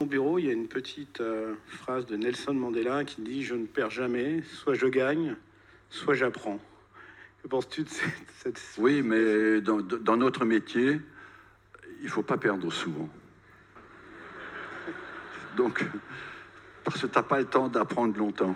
Au bureau, il y a une petite euh, phrase de Nelson Mandela qui dit Je ne perds jamais, soit je gagne, soit j'apprends. Que penses-tu de cette, cette... Oui, mais dans, dans notre métier, il ne faut pas perdre souvent. Donc, parce que tu n'as pas le temps d'apprendre longtemps.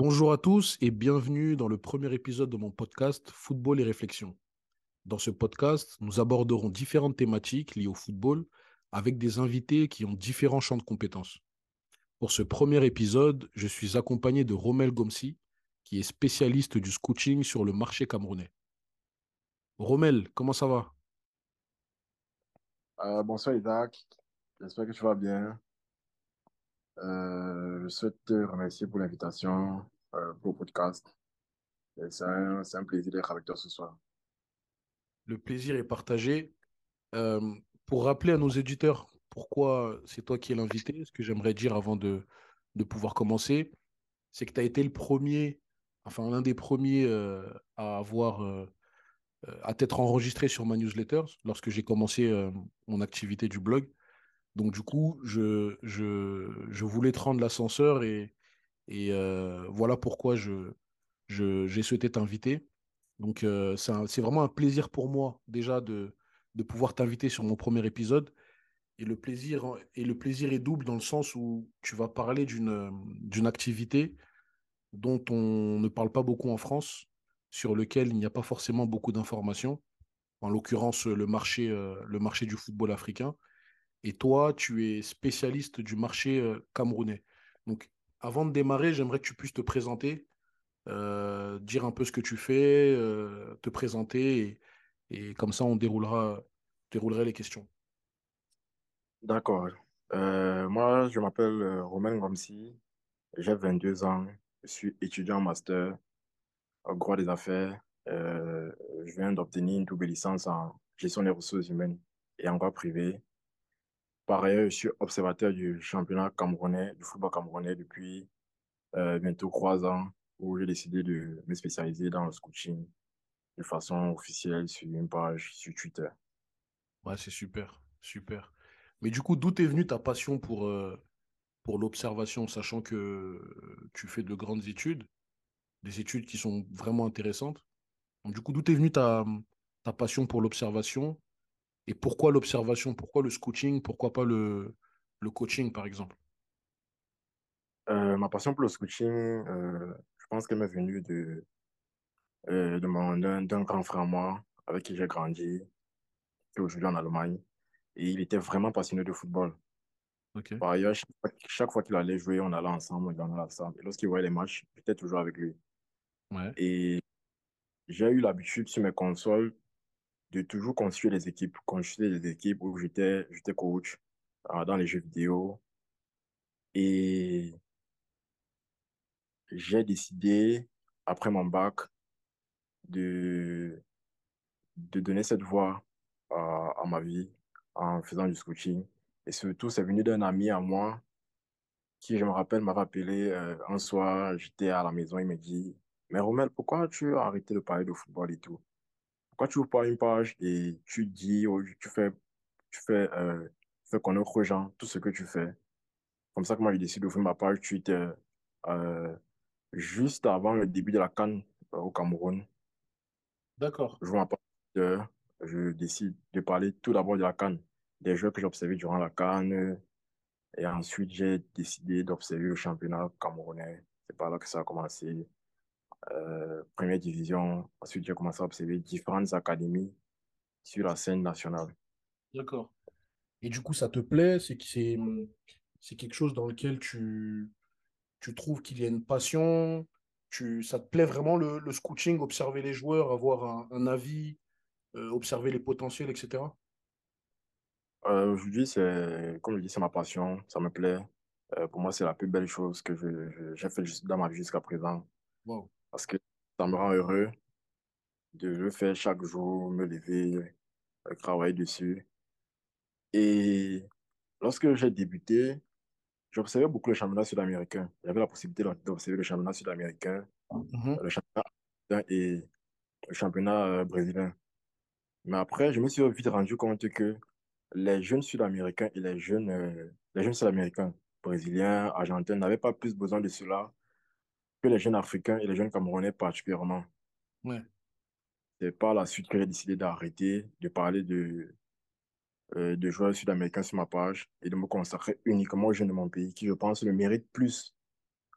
Bonjour à tous et bienvenue dans le premier épisode de mon podcast Football et réflexion. Dans ce podcast, nous aborderons différentes thématiques liées au football avec des invités qui ont différents champs de compétences. Pour ce premier épisode, je suis accompagné de Romel Gomsi, qui est spécialiste du scouting sur le marché camerounais. Romel, comment ça va? Euh, bonsoir Isaac, j'espère que tu vas bien. Euh, je souhaite te remercier pour l'invitation euh, pour le podcast. C'est un, plaisir d'être avec toi ce soir. Le plaisir est partagé. Euh, pour rappeler à nos éditeurs pourquoi c'est toi qui es l'invité, ce que j'aimerais dire avant de, pouvoir commencer, c'est que tu as été le premier, enfin l'un des premiers euh, à avoir, à t'être enregistré sur ma newsletter lorsque j'ai commencé mon activité du blog. Donc du coup, je, voulais te rendre l'ascenseur et, euh, voilà pourquoi je, j'ai souhaité t'inviter. Donc euh, c'est vraiment un plaisir pour moi déjà de, pouvoir t'inviter sur mon premier épisode. Et le plaisir, en- et le plaisir est double dans le sens où tu vas parler d'une euh, d'une activité dont on ne parle pas beaucoup en France, sur lequel il n'y a pas forcément beaucoup d'informations, en l'occurrence le marché du football africain. Et toi, tu es spécialiste du marché euh, camerounais. Donc, avant de démarrer, j'aimerais que tu puisses te présenter, euh, dire un peu ce que tu fais, euh, te présenter, et, comme ça, on déroulera, déroulerait les questions. D'accord. Moi, je m'appelle Romain Gomsi, j'ai 22 ans, je suis étudiant master en droit des affaires. Je viens d'obtenir une double licence en gestion des ressources humaines et en droit privé. Par ailleurs, je suis observateur du championnat camerounais, du football camerounais depuis euh, bientôt trois ans, où j'ai décidé de me spécialiser dans le coaching de façon officielle sur une page sur Twitter. Ouais, c'est super, super. Mais du coup, d'où est venue ta passion pour, euh, l'observation, sachant que euh, tu fais de grandes études, des études qui sont vraiment intéressantes? Du coup, d'où est venue ta, ta passion pour l'observation? Et pourquoi l'observation, pourquoi le scouting, pourquoi pas le, le coaching, par exemple? Euh, ma passion pour le coaching, euh, je pense qu'elle m'est venue de, euh, de mon, d'un, grand frère à moi, avec qui j'ai grandi, qui est aujourd'hui en Allemagne. Et il était vraiment passionné de football. Par ailleurs, chaque, fois chaque fois qu'il allait jouer, on allait ensemble, on allait ensemble. Et lorsqu'il voyait les matchs, j'étais toujours avec lui. Ouais. Et j'ai eu l'habitude sur mes consoles de toujours construire des équipes, construire des équipes où j'étais, coach euh, dans les jeux vidéo. Et j'ai décidé, après mon bac, de, de donner cette voie à, à ma vie en faisant du coaching. Et surtout, c'est venu d'un ami à moi qui, je me rappelle, m'avait appelé euh, un soir, j'étais à la maison, il me dit, mais Romel, pourquoi tu as arrêté de parler de football et tout? Pourquoi tu ouvres pas une page et tu dis, tu fais, tu fais, euh, tu fais connaître aux gens tout ce que tu fais? Comme ça que moi, j'ai décidé d'ouvrir ma page Twitter euh, juste avant le début de la CAN euh, au Cameroun. D'accord. Je vois ma page Twitter, je décide de parler tout d'abord de la CAN, des jeux que j'ai observés durant la CAN, et ensuite j'ai décidé d'observer le championnat camerounais. C'est par là que ça a commencé. Euh, première division, ensuite j'ai commencé à observer différentes académies sur la scène nationale. D'accord. Et du coup, ça te plaît? C'est que c'est quelque chose dans lequel tu, tu trouves qu'il y a une passion? Tu, ça te plaît vraiment le, le scouting, observer les joueurs, avoir un, un avis, euh, observer les potentiels, etc. Euh, aujourd'hui, c'est, comme je dis, c'est ma passion, ça me plaît. Euh, pour moi, c'est la plus belle chose que j'ai fait dans ma vie jusqu'à présent Wow. Parce que ça me rend heureux de le faire chaque jour, me lever, euh, travailler dessus. Et lorsque j'ai débuté, j'observais beaucoup le championnat sud-américain. J'avais la possibilité d'observer le championnat sud-américain, Mhm. le championnat et le championnat euh, brésilien. Mais après, je me suis vite rendu compte que les jeunes Sud-Américains et les jeunes, euh, les jeunes Sud-Américains, brésiliens, argentins, n'avaient pas plus besoin de cela que les jeunes Africains et les jeunes Camerounais particulièrement. Ouais. C'est par la suite que j'ai décidé d'arrêter de parler de, euh, de joueurs sud-américains sur ma page et de me consacrer uniquement aux jeunes de mon pays qui, je pense, le méritent plus.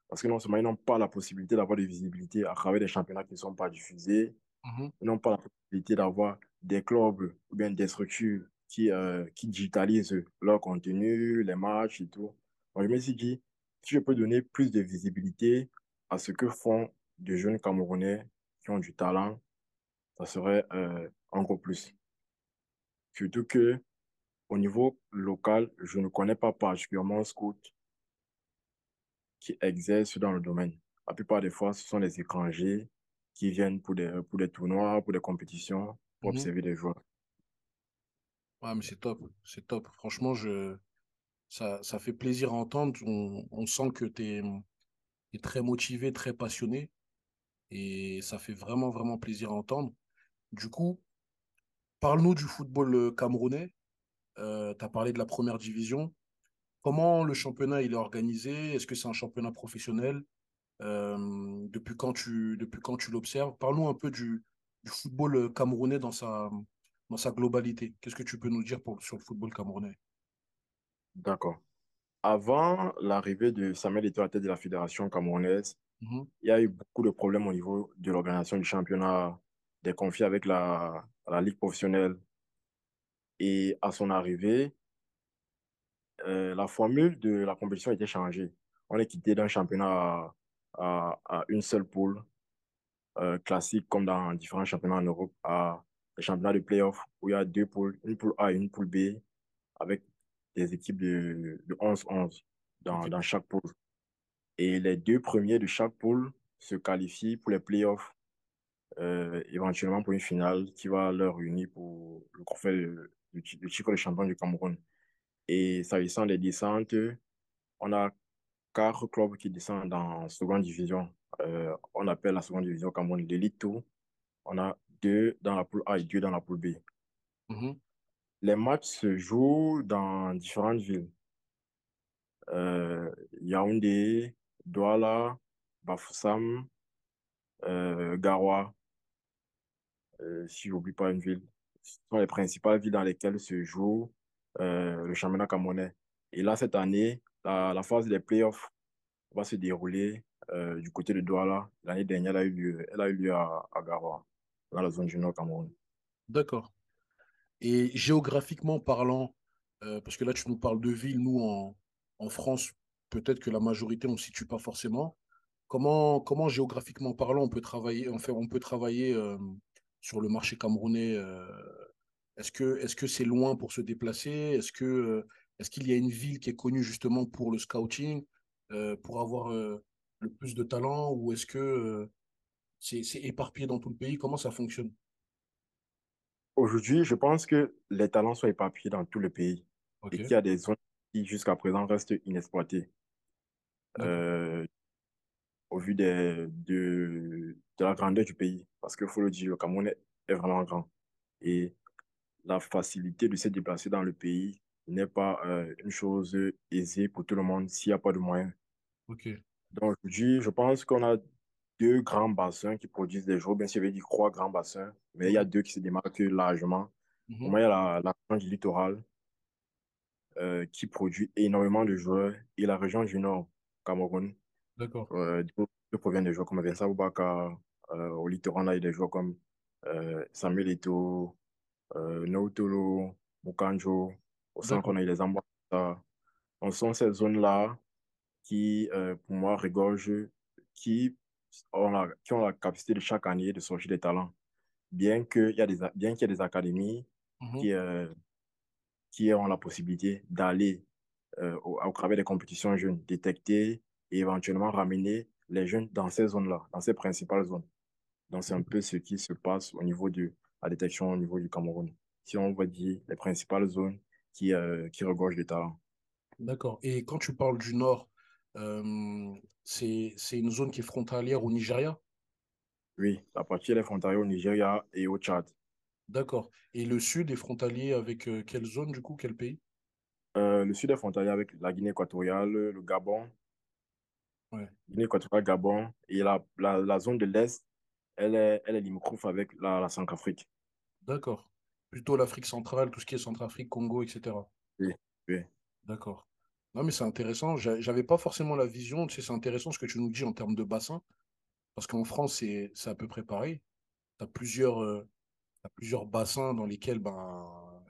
Parce que non seulement ils n'ont pas la possibilité d'avoir de visibilité à travers des championnats qui ne sont pas diffusés, Mhm. ils n'ont pas la possibilité d'avoir des clubs ou bien des structures qui, euh, qui digitalisent leur contenu, les matchs et tout. Donc, je me suis dit, si je peux donner plus de visibilité à ce que font de jeunes Camerounais qui ont du talent, ça serait euh, encore plus. Surtout que au niveau local, je ne connais pas particulièrement un scout qui exerce dans le domaine. La plupart des fois, ce sont les étrangers qui viennent pour des, pour des tournois, pour des compétitions, pour Mhm. observer des joueurs. Ouais, mais c'est top, c'est top. Franchement, je, ça, ça fait plaisir à entendre. On, on sent que tu es, très motivé, très passionné. Et ça fait vraiment, vraiment plaisir à entendre. Du coup, parle-nous du football euh, camerounais. tu as parlé de la première division. Comment le championnat il est organisé? Est-ce que c'est un championnat professionnel? Euh, depuis quand tu, tu l'observes? Parle-nous un peu du, football euh, camerounais dans sa, dans sa globalité. Qu'est-ce que tu peux nous dire sur le football camerounais? D'accord. Avant l'arrivée de Samuel Eto'o à la tête de la fédération camerounaise, Mhm, il y a eu beaucoup de problèmes au niveau de l'organisation du championnat, des conflits avec la, la ligue professionnelle. Et à son arrivée, euh, la formule de la compétition a été changée. On est quitté d'un championnat à, à- à une seule poule, euh, classique comme dans différents championnats en Europe, à des championnats de play-off où il y a deux poules, une poule A et une poule B, avec des équipes de, de 11-11 dans, dans chaque poule. Et les deux premiers de chaque poule se qualifient pour les play-offs, euh, éventuellement pour une finale qui va leur unir pour le trophée de- du titre de champion du Cameroun. Et s'agissant des descentes, on a quatre clubs qui descendent dans seconde division. Euh, on appelle la seconde division Cameroun l'Elite Two. On a deux dans la poule A et deux dans la poule B. mhm, Les matchs se jouent dans différentes villes. Euh, Yaoundé, Douala, Bafoussam, euh, Garoua, euh, si j'oublie pas une ville. Ce sont les principales villes dans lesquelles se joue euh, le championnat camerounais. Et là, cette année, la, phase des playoffs va se dérouler euh, du côté de Douala. L'année dernière, elle a eu lieu, elle a eu lieu à, à Garoua, dans la zone du Nord Cameroun. D'accord. Et géographiquement parlant, euh, parce que là, tu nous parles de villes, nous, en, France, peut-être que la majorité, on ne situe pas forcément. Comment, comment géographiquement parlant, on peut travailler, enfin, on peut travailler euh, sur le marché camerounais euh, Est-ce que, c'est loin pour se déplacer? Est-ce est-ce qu'il y a une ville qui est connue justement pour le scouting, pour avoir le plus de talent, ou est-ce que c'est éparpillé dans tout le pays? Comment ça fonctionne? Aujourd'hui, je pense que les talents sont éparpillés dans tout le pays Ok, et qu'il y a des zones qui, jusqu'à présent, restent inexploitées. Euh, au vu des, de, de la grandeur du pays. Parce qu'il faut le dire, le Cameroun est, est vraiment grand. Et la facilité de se déplacer dans le pays n'est pas euh, une chose aisée pour tout le monde s'il n'y a pas de moyens. Donc aujourd'hui, je pense qu'on a deux grands bassins qui produisent des joueurs. Bien sûr, il y avait dit trois grands bassins, mais il y a deux qui se démarquent largement. Pour mhm, moi, il y a la, la région du littoral euh, qui produit énormément de joueurs et la région du Nord, Cameroun, d'accord. euh, d'où proviennent des joueurs comme Vincent Boubacar. Euh, au littoral, là, il y a des joueurs comme euh, Samuel Eto'o, euh, Nautolo, Mukanjo. Au centre, on a eu les Ambassa. Ce sont ces zones-là qui, pour moi, regorgent, qui ont, la, qui ont la capacité de chaque année de sortir des talents. Bien qu'il y, a des, bien qu'il y ait des académies Mhm, qui, euh, qui ont la possibilité d'aller euh, au, au travers des compétitions jeunes, détecter et éventuellement ramener les jeunes dans ces zones-là, dans ces principales zones. Donc, c'est un peu ce qui se passe au niveau de la détection au niveau du Cameroun. Si on va dire les principales zones qui, euh, qui regorgent des talents. D'accord. Et quand tu parles du Nord, c'est, c'est une zone qui est frontalière au Nigeria? Oui, la partie elle est frontalière au Nigeria et au Tchad. D'accord. Et le sud est frontalier avec euh, quelle zone, du coup, quel pays? Euh, le sud est frontalier avec la Guinée équatoriale, le Gabon, Ouais, Guinée équatoriale, Gabon, et la, la, la zone de l'Est, elle est, elle est limitrophe avec la, la Centrafrique. d'accord. Plutôt l'Afrique centrale, tout ce qui est Centrafrique, Congo, etc. Oui, oui. D'accord. Non, mais c'est intéressant. J'a- J'avais pas forcément la vision. Tu c'est intéressant ce que tu nous dis en termes de bassin, parce qu'en France, c'est à peu près pareil. Tu as plusieurs, euh, plusieurs bassins dans lesquels ben,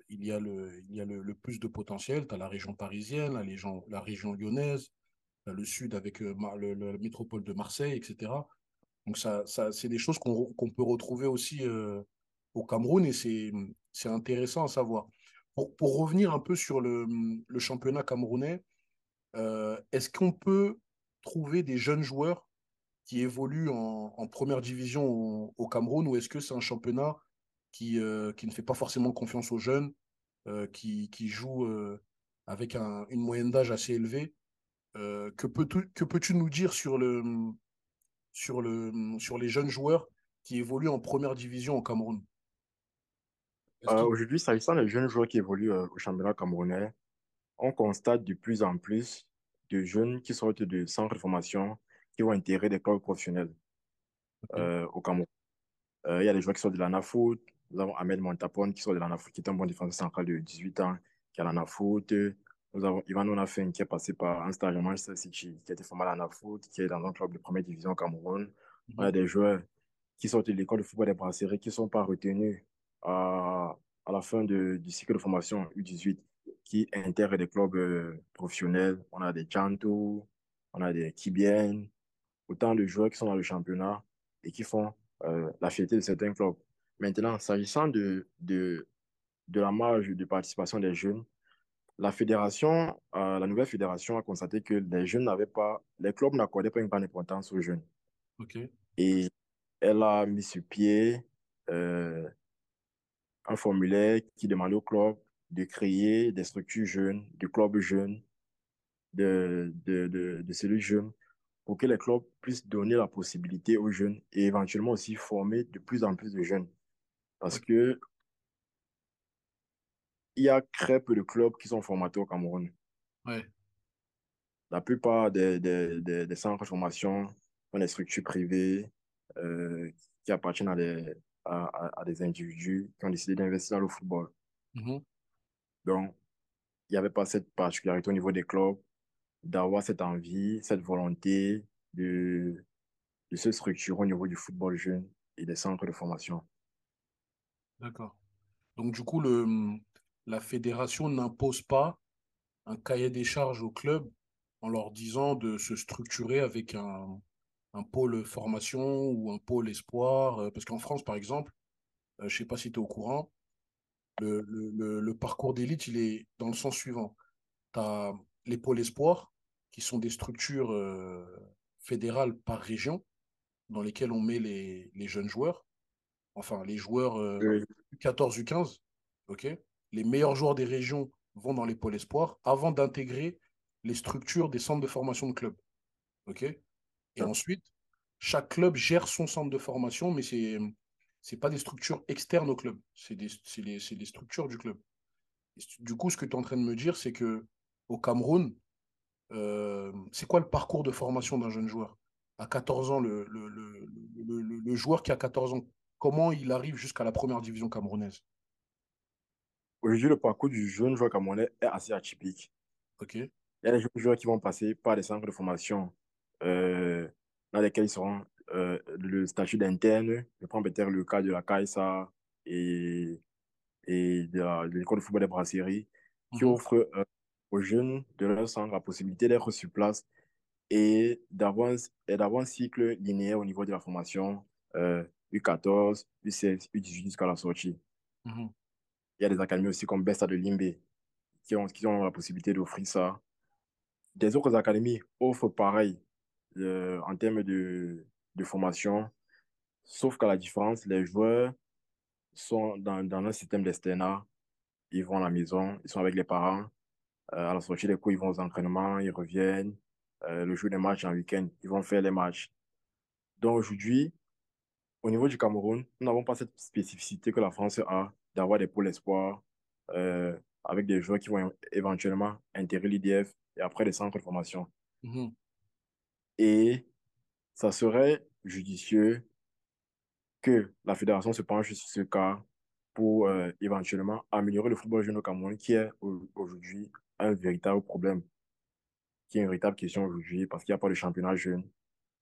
il y a le, il y a le, le plus de potentiel. Tu as la région parisienne, la région, la région lyonnaise, le sud avec euh, le- la métropole de Marseille, etc. Donc, ça, ça, c'est des choses qu'on qu'on peut retrouver aussi euh, au Cameroun et c'est intéressant à savoir. Pour, pour revenir un peu sur le, le championnat camerounais, est-ce qu'on peut trouver des jeunes joueurs qui évoluent en, en première division au, au Cameroun ou est-ce que c'est un championnat qui, euh, qui ne fait pas forcément confiance aux jeunes, euh, qui, qui joue euh, avec un- une moyenne d'âge assez élevée? Euh, que peux-tu, peux-tu nous dire sur le, sur le, sur les jeunes joueurs qui évoluent en première division au Cameroun? Euh, aujourd'hui, s'agissant des jeunes joueurs qui évoluent euh, au championnat camerounais, on constate de plus en plus de jeunes qui sortent de centres de formation qui vont intégrer des clubs professionnels euh, au Cameroun. Euh, il y a des joueurs qui sortent de l'ANAFOOT. Nous avons Ahmed Montapone qui sort de l'ANAFOOT, qui est un bon défenseur central de 18 ans, qui est à l'ANAFOOT. Nous avons Ivan Onafin qui est passé par un stage à Manchester City, qui a été formé à l'ANAFOOT, qui est dans un club de première division au Cameroun. On a des joueurs qui sortent de l'école de football des Brasseries qui ne sont pas retenus à, à la fin de- du cycle de formation U18, qui intègrent des clubs euh, professionnels. On a des Chanto, on a des Kibien, autant de joueurs qui sont dans le championnat et qui font euh, la fierté de certains clubs. Maintenant, s'agissant de, de, de la marge de participation des jeunes, la fédération, euh, la nouvelle fédération a constaté que les jeunes n'avaient pas, les clubs n'accordaient pas une grande importance aux jeunes. ok, Et elle a mis sur pied euh, un formulaire qui demandait aux clubs de créer des structures jeunes, des clubs jeunes, de, de, de, de cellules jeunes pour que les clubs puissent donner la possibilité aux jeunes et éventuellement aussi former de plus en plus de jeunes. Parce que il y a très peu de clubs qui sont formateurs au Cameroun. Ouais, La plupart des, des, des, des centres de formation sont des structures privées euh, qui appartiennent à des, à, à, à des individus qui ont décidé d'investir dans le football. mhm, Donc, il n'y avait pas cette particularité au niveau des clubs d'avoir cette envie, cette volonté de, de se structurer au niveau du football jeune et des centres de formation. d'accord. Donc, du coup, le, la fédération n'impose pas un cahier des charges au club en leur disant de se structurer avec un, un pôle formation ou un pôle espoir. euh, Parce qu'en France, par exemple, euh, je ne sais pas si tu es au courant, le, le, parcours d'élite, il est dans le sens suivant. Tu as les pôles espoirs, qui sont des structures euh, fédérales par région, dans lesquelles on met les, les jeunes joueurs, enfin les joueurs euh, Oui, U14, U15, ok? Les meilleurs joueurs des régions vont dans les pôles espoirs avant d'intégrer les structures des centres de formation de club. ok? Et ensuite, chaque club gère son centre de formation, mais c'est c'est pas des structures externes au club, c'est des, c'est les, structures du club. Et du coup, ce que tu es en train de me dire, c'est que au Cameroun, euh, c'est quoi le parcours de formation d'un jeune joueur? À 14 ans, le, le, le, joueur qui a 14 ans, comment il arrive jusqu'à la première division camerounaise? Aujourd'hui, le parcours du jeune joueur camerounais est assez atypique. Ok, Il y a des jeunes joueurs qui vont passer par des centres de formation euh, dans lesquels ils seront euh, le statut d'interne. Je prends peut-être le cas de la CAISA et, et de l'école de football des brasseries qui Mhm. offrent euh, aux jeunes de leur centre la possibilité d'être sur place et d'avoir et d'avoir un cycle linéaire au niveau de la formation euh, U14, U16, U18 jusqu'à la sortie. Mhm. Il y a des académies aussi comme Besta de Limbe qui ont, qui ont la possibilité d'offrir ça. Des autres académies offrent pareil euh, en termes de, de formation, sauf qu'à la différence, les joueurs sont dans, dans un système d'externat, ils vont à la maison, ils sont avec les parents. Euh, à la sortie des cours, ils vont aux entraînements, ils reviennent. Euh, le jour des matchs en week-end, ils vont faire les matchs. Donc aujourd'hui, au niveau du Cameroun, nous n'avons pas cette spécificité que la France a d'avoir des pôles espoirs euh, avec des joueurs qui vont éventuellement intégrer l'IDF et après des centres de formation. Mhm. Et ça serait judicieux que la fédération se penche sur ce cas pour euh, éventuellement améliorer le football jeune au Cameroun, qui est aujourd'hui un véritable problème, qui est une véritable question aujourd'hui, parce qu'il n'y a pas de championnat jeune.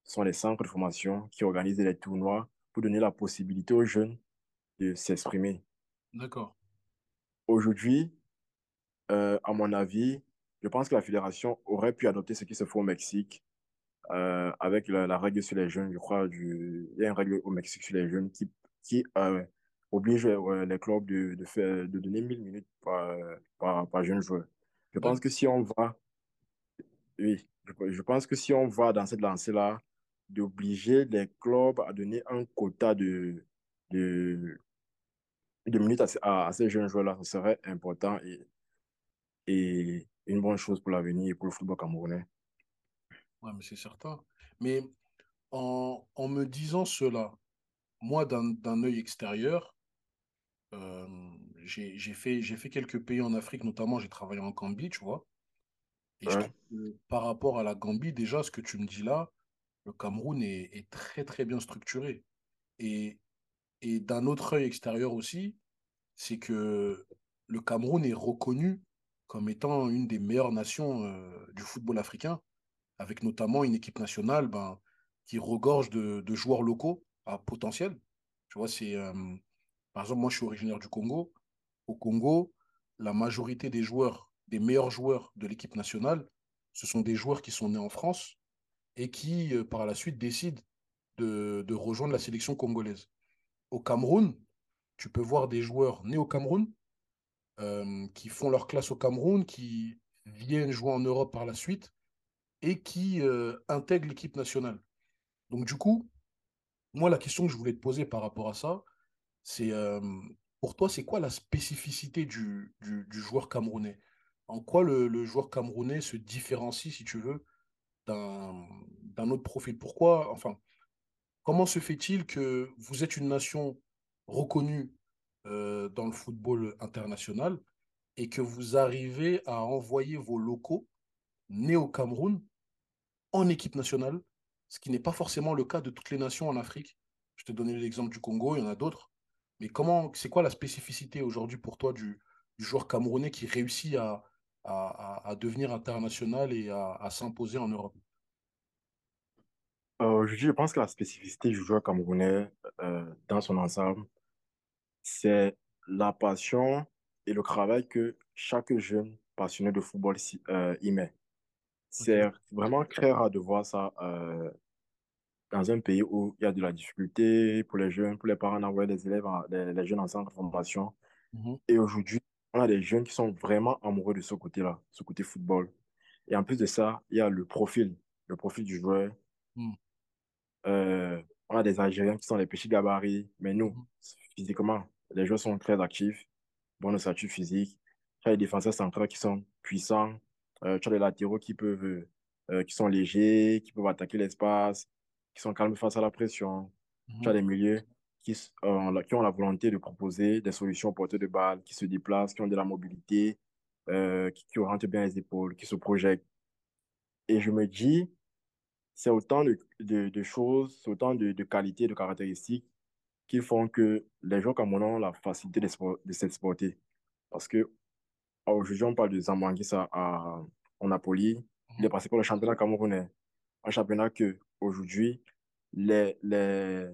Ce sont les centres de formation qui organisent les tournois pour donner la possibilité aux jeunes de s'exprimer. D'accord. Aujourd'hui, euh, à mon avis, je pense que la fédération aurait pu adopter ce qui se fait au Mexique euh, avec la, règle sur les jeunes. Je crois du... il y a une règle au Mexique sur les jeunes qui, qui euh, oblige les clubs de, de, faire, de donner 1000 minutes par, par, par jeune joueur. Je pense que si on va, oui, je, je pense que si on va dans cette lancée-là, d'obliger les clubs à donner un quota de, de, de minutes à, à, ces jeunes joueurs-là, ce serait important et, et une bonne chose pour l'avenir et pour le football camerounais. Oui, mais c'est certain. Mais en, en, me disant cela, moi, d'un œil extérieur, euh, j'ai fait, fait quelques pays en Afrique, notamment j'ai travaillé en Gambie, tu vois. Et je trouve que par rapport à la Gambie, déjà, ce que tu me dis là, le Cameroun est, est très, très bien structuré. Et, et d'un autre œil extérieur aussi, c'est que le Cameroun est reconnu comme étant une des meilleures nations euh, du football africain, avec notamment une équipe nationale ben, qui regorge de, joueurs locaux à potentiel. Tu vois, c'est. Euh, par exemple, moi, je suis originaire du Congo. Au Congo, la majorité des joueurs, des meilleurs joueurs de l'équipe nationale, ce sont des joueurs qui sont nés en France et qui, euh, par la suite, décident de, de, rejoindre la sélection congolaise. Au Cameroun, tu peux voir des joueurs nés au Cameroun euh, qui font leur classe au Cameroun, qui viennent jouer en Europe par la suite et qui euh, intègrent l'équipe nationale. Donc, du coup, moi, la question que je voulais te poser par rapport à ça, c'est euh, pour toi, c'est quoi la spécificité du, du, joueur camerounais? En quoi le, le, joueur camerounais se différencie, si tu veux, d'un autre profil? Pourquoi, enfin, comment se fait-il que vous êtes une nation reconnue euh, dans le football international et que vous arrivez à envoyer vos locaux nés au Cameroun en équipe nationale, ce qui n'est pas forcément le cas de toutes les nations en Afrique. Je te donnais l'exemple du Congo, il y en a d'autres. Mais comment, c'est quoi la spécificité aujourd'hui pour toi du, joueur camerounais qui réussit à, à, devenir international et à, à s'imposer en Europe? Euh, Je pense que la spécificité du joueur camerounais euh, dans son ensemble, c'est la passion et le travail que chaque jeune passionné de football euh, y met. C'est vraiment très rare de voir ça euh, dans un pays où il y a de la difficulté pour les jeunes, pour les parents d'envoyer des élèves, les, les, jeunes en centre de formation. Mm -hmm. Et aujourd'hui, on a des jeunes qui sont vraiment amoureux de ce côté-là, ce côté football. Et en plus de ça, il y a le profil, le profil du joueur. Mm. Euh, on a des Algériens qui sont les petits gabarits, mais nous, mm. physiquement, les joueurs sont très actifs, bonne ossature physique. Les défenseurs centraux qui sont puissants. Euh, tu as les latéraux qui peuvent, euh, qui sont légers, qui peuvent attaquer l'espace, qui sont calmes face à la pression. Tu as les milieux qui, euh, qui ont la volonté de proposer des solutions portées de balles, qui se déplacent, qui ont de la mobilité, euh, qui, qui orientent bien les épaules, qui se projettent. Et je me dis, c'est autant de, de, de choses, c'est autant de, de qualités, de caractéristiques qui font que les joueurs comme on ont la facilité de, de s'exporter. Parce que aujourd'hui, on parle de Zambanguissa à, en Napoli. Il est passé par le championnat camerounais. Un championnat que aujourd'hui, les, les,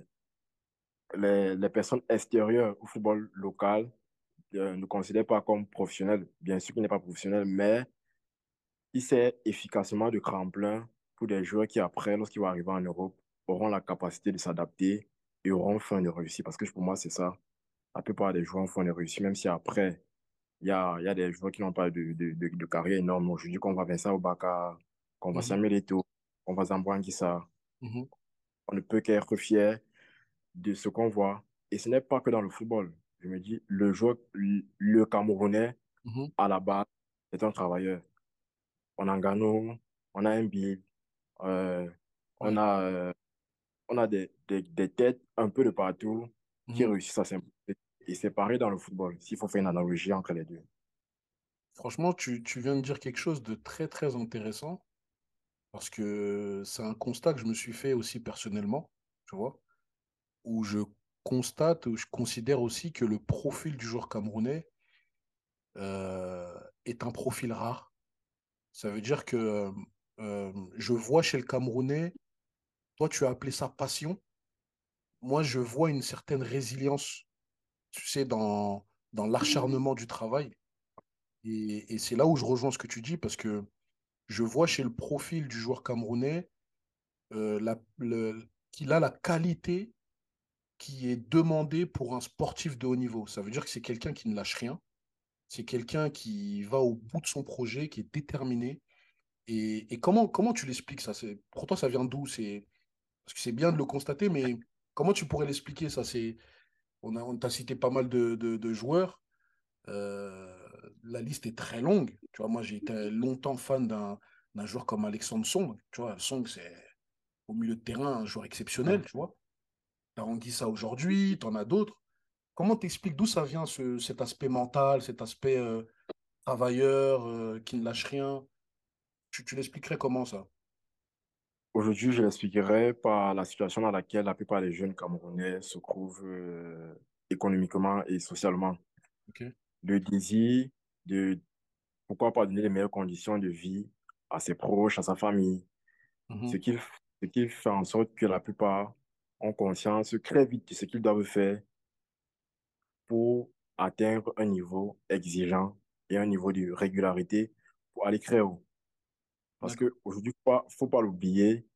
les, les, personnes extérieures au football local euh, ne considèrent pas comme professionnel. Bien sûr qu'il n'est pas professionnel, mais il sert efficacement de tremplin pour des joueurs qui, après, lorsqu'ils vont arriver en Europe, auront la capacité de s'adapter et auront fin de réussir. Parce que pour moi, c'est ça. La plupart des joueurs ont fin de réussir, même si après, il y a, y a des joueurs qui n'ont pas de, de, de, de, carrière énorme. Aujourd'hui, qu'on va Vincent Obaka, qu'on va mm -hmm. Samuel Eto'o, qu'on va Zamboanguissa, mm -hmm. on ne peut qu'être fier de ce qu'on voit. Et ce n'est pas que dans le football. Je me dis, le joueur, le Camerounais, mm -hmm. à la base, est un travailleur. On a Gano, on a un euh, on a euh, on a des, des, des têtes un peu de partout qui Mhm. réussissent à s'imposer. Et c'est pareil dans le football, s'il faut faire une analogie entre les deux. Franchement, tu, tu viens de dire quelque chose de très, très intéressant parce que c'est un constat que je me suis fait aussi personnellement, tu vois, où je constate, où je considère aussi que le profil du joueur camerounais euh, est un profil rare. Ça veut dire que euh, je vois chez le Camerounais, toi tu as appelé ça passion, moi je vois une certaine résilience, tu sais, dans, dans l'acharnement du travail. Et, et c'est là où je rejoins ce que tu dis parce que je vois chez le profil du joueur camerounais euh, qu'il a la qualité qui est demandée pour un sportif de haut niveau. Ça veut dire que c'est quelqu'un qui ne lâche rien, c'est quelqu'un qui va au bout de son projet, qui est déterminé. Et, et comment, comment tu l'expliques ça? Pour toi, ça vient d'où? Parce que c'est bien de le constater, mais comment tu pourrais l'expliquer ça? On a, on t'a cité pas mal de, de- de joueurs. Euh, la liste est très longue. Tu vois, moi, j'ai été longtemps fan d'un d'un joueur comme Alexandre Song. Tu vois, Song, c'est au milieu de terrain un joueur exceptionnel, tu vois. Anguissa aujourd'hui, t'en as d'autres. Comment t'expliques d'où ça vient ce, cet aspect mental, cet aspect euh, travailleur euh, qui ne lâche rien? Tu, tu l'expliquerais comment ça? Aujourd'hui, je l'expliquerai par la situation dans laquelle la plupart des jeunes Camerounais se trouvent euh, économiquement et socialement. Le désir de, pourquoi pas donner les meilleures conditions de vie à ses proches, à sa famille, ce Mhm, qui, ce qui fait en sorte que la plupart ont conscience très vite de ce qu'ils doivent faire pour atteindre un niveau exigeant et un niveau de régularité pour aller très haut. Parce qu'aujourd'hui, il ne faut pas, l'oublier,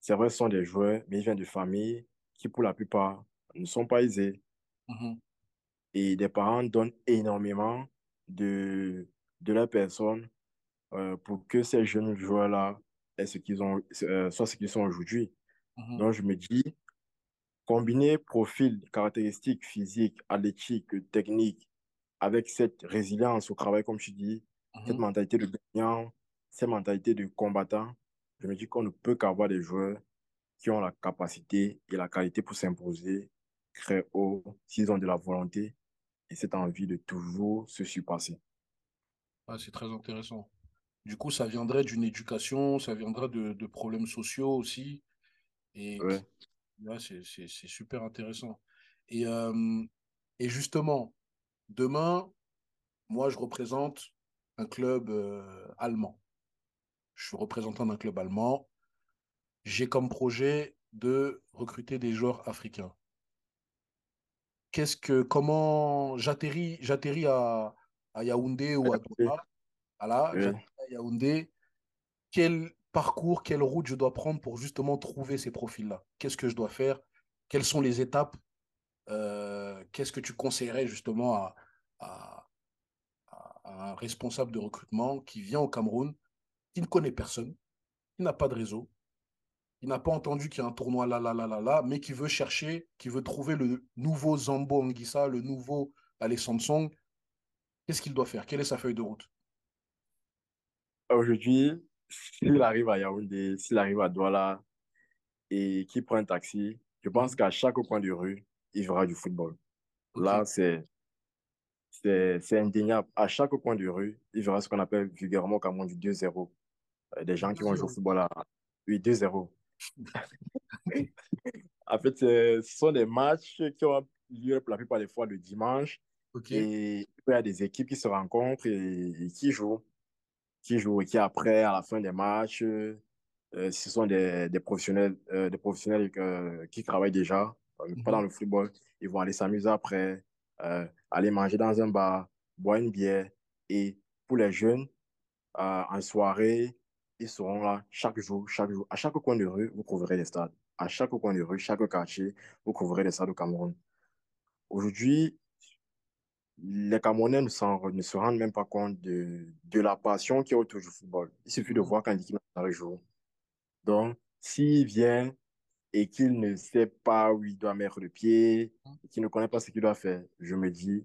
c'est vrai, ce sont des joueurs, mais ils viennent de familles qui, pour la plupart, ne sont pas aisées. Mhm, Et des parents donnent énormément de, de leur personne euh, pour que ces jeunes joueurs-là aient ce qu'ils ont, euh, soient ce qu'ils sont aujourd'hui. mhm, Donc, je me dis, combiner profil, caractéristiques physiques, athlétiques, techniques, avec cette résilience au travail, comme tu dis, cette mhm. mentalité de gagnant, cette mentalité de combattant, je me dis qu'on ne peut qu'avoir des joueurs qui ont la capacité et la qualité pour s'imposer très haut s'ils ont de la volonté et cette envie de toujours se surpasser. Ah, c'est très intéressant. Du coup, ça viendrait d'une éducation, ça viendrait de, de problèmes sociaux aussi. Et Ouais. c'est super intéressant. Et, euh, et justement, demain, moi, je représente un club euh, allemand. Je suis représentant d'un club allemand. J'ai comme projet de recruter des joueurs africains. Qu'est-ce que, comment j'atterris, j'atterris à, à Yaoundé ou à. Douala. Voilà, j'atterris à Yaoundé. Quel parcours, quelle route je dois prendre pour justement trouver ces profils-là? Qu'est-ce que je dois faire? Quelles sont les étapes? Euh, qu'est-ce que tu conseillerais justement à, à, à un responsable de recrutement qui vient au Cameroun, qui ne connaît personne, qui n'a pas de réseau, il n'a pas entendu qu'il y a un tournoi là, là, là, là, là, mais qui veut chercher, qui veut trouver le nouveau Zambo Anguissa, le nouveau Alexandre Song. Qu'est-ce qu'il doit faire? Quelle est sa feuille de route? Aujourd'hui, s'il arrive à Yaoundé, s'il arrive à Douala et qu'il prend un taxi, je pense qu'à chaque coin de rue, il verra du football. Là, c'est c'est indéniable. À chaque coin de rue, il verra ce qu'on appelle vulgairement comme on dit 2-0. Euh, Des gens qui vont jouer au 2-0. football à oui, 2-0. En fait, ce sont des matchs qui ont lieu la plupart des fois le dimanche et il y a des équipes qui se rencontrent et, et qui jouent, qui jouent et qui après, à la fin des matchs, euh, ce sont des, des professionnels, euh, des professionnels euh, qui travaillent déjà, pas dans Mhm. le football. Ils vont aller s'amuser après, aller manger dans un bar, boire une bière. Et pour les jeunes, en soirée, ils seront là chaque jour, chaque jour. À chaque coin de rue, vous trouverez des stades. À chaque coin de rue, chaque quartier, vous trouverez des stades au Cameroun. Aujourd'hui, les Camerounais ne, se rendent même pas compte de, de la passion qui est autour du football. Il suffit de Mhm. voir quand l'équipe nationale joue. Donc, s'il vient et qu'il ne sait pas où il doit mettre le pied, qu'il ne connaît pas ce qu'il doit faire, je me dis,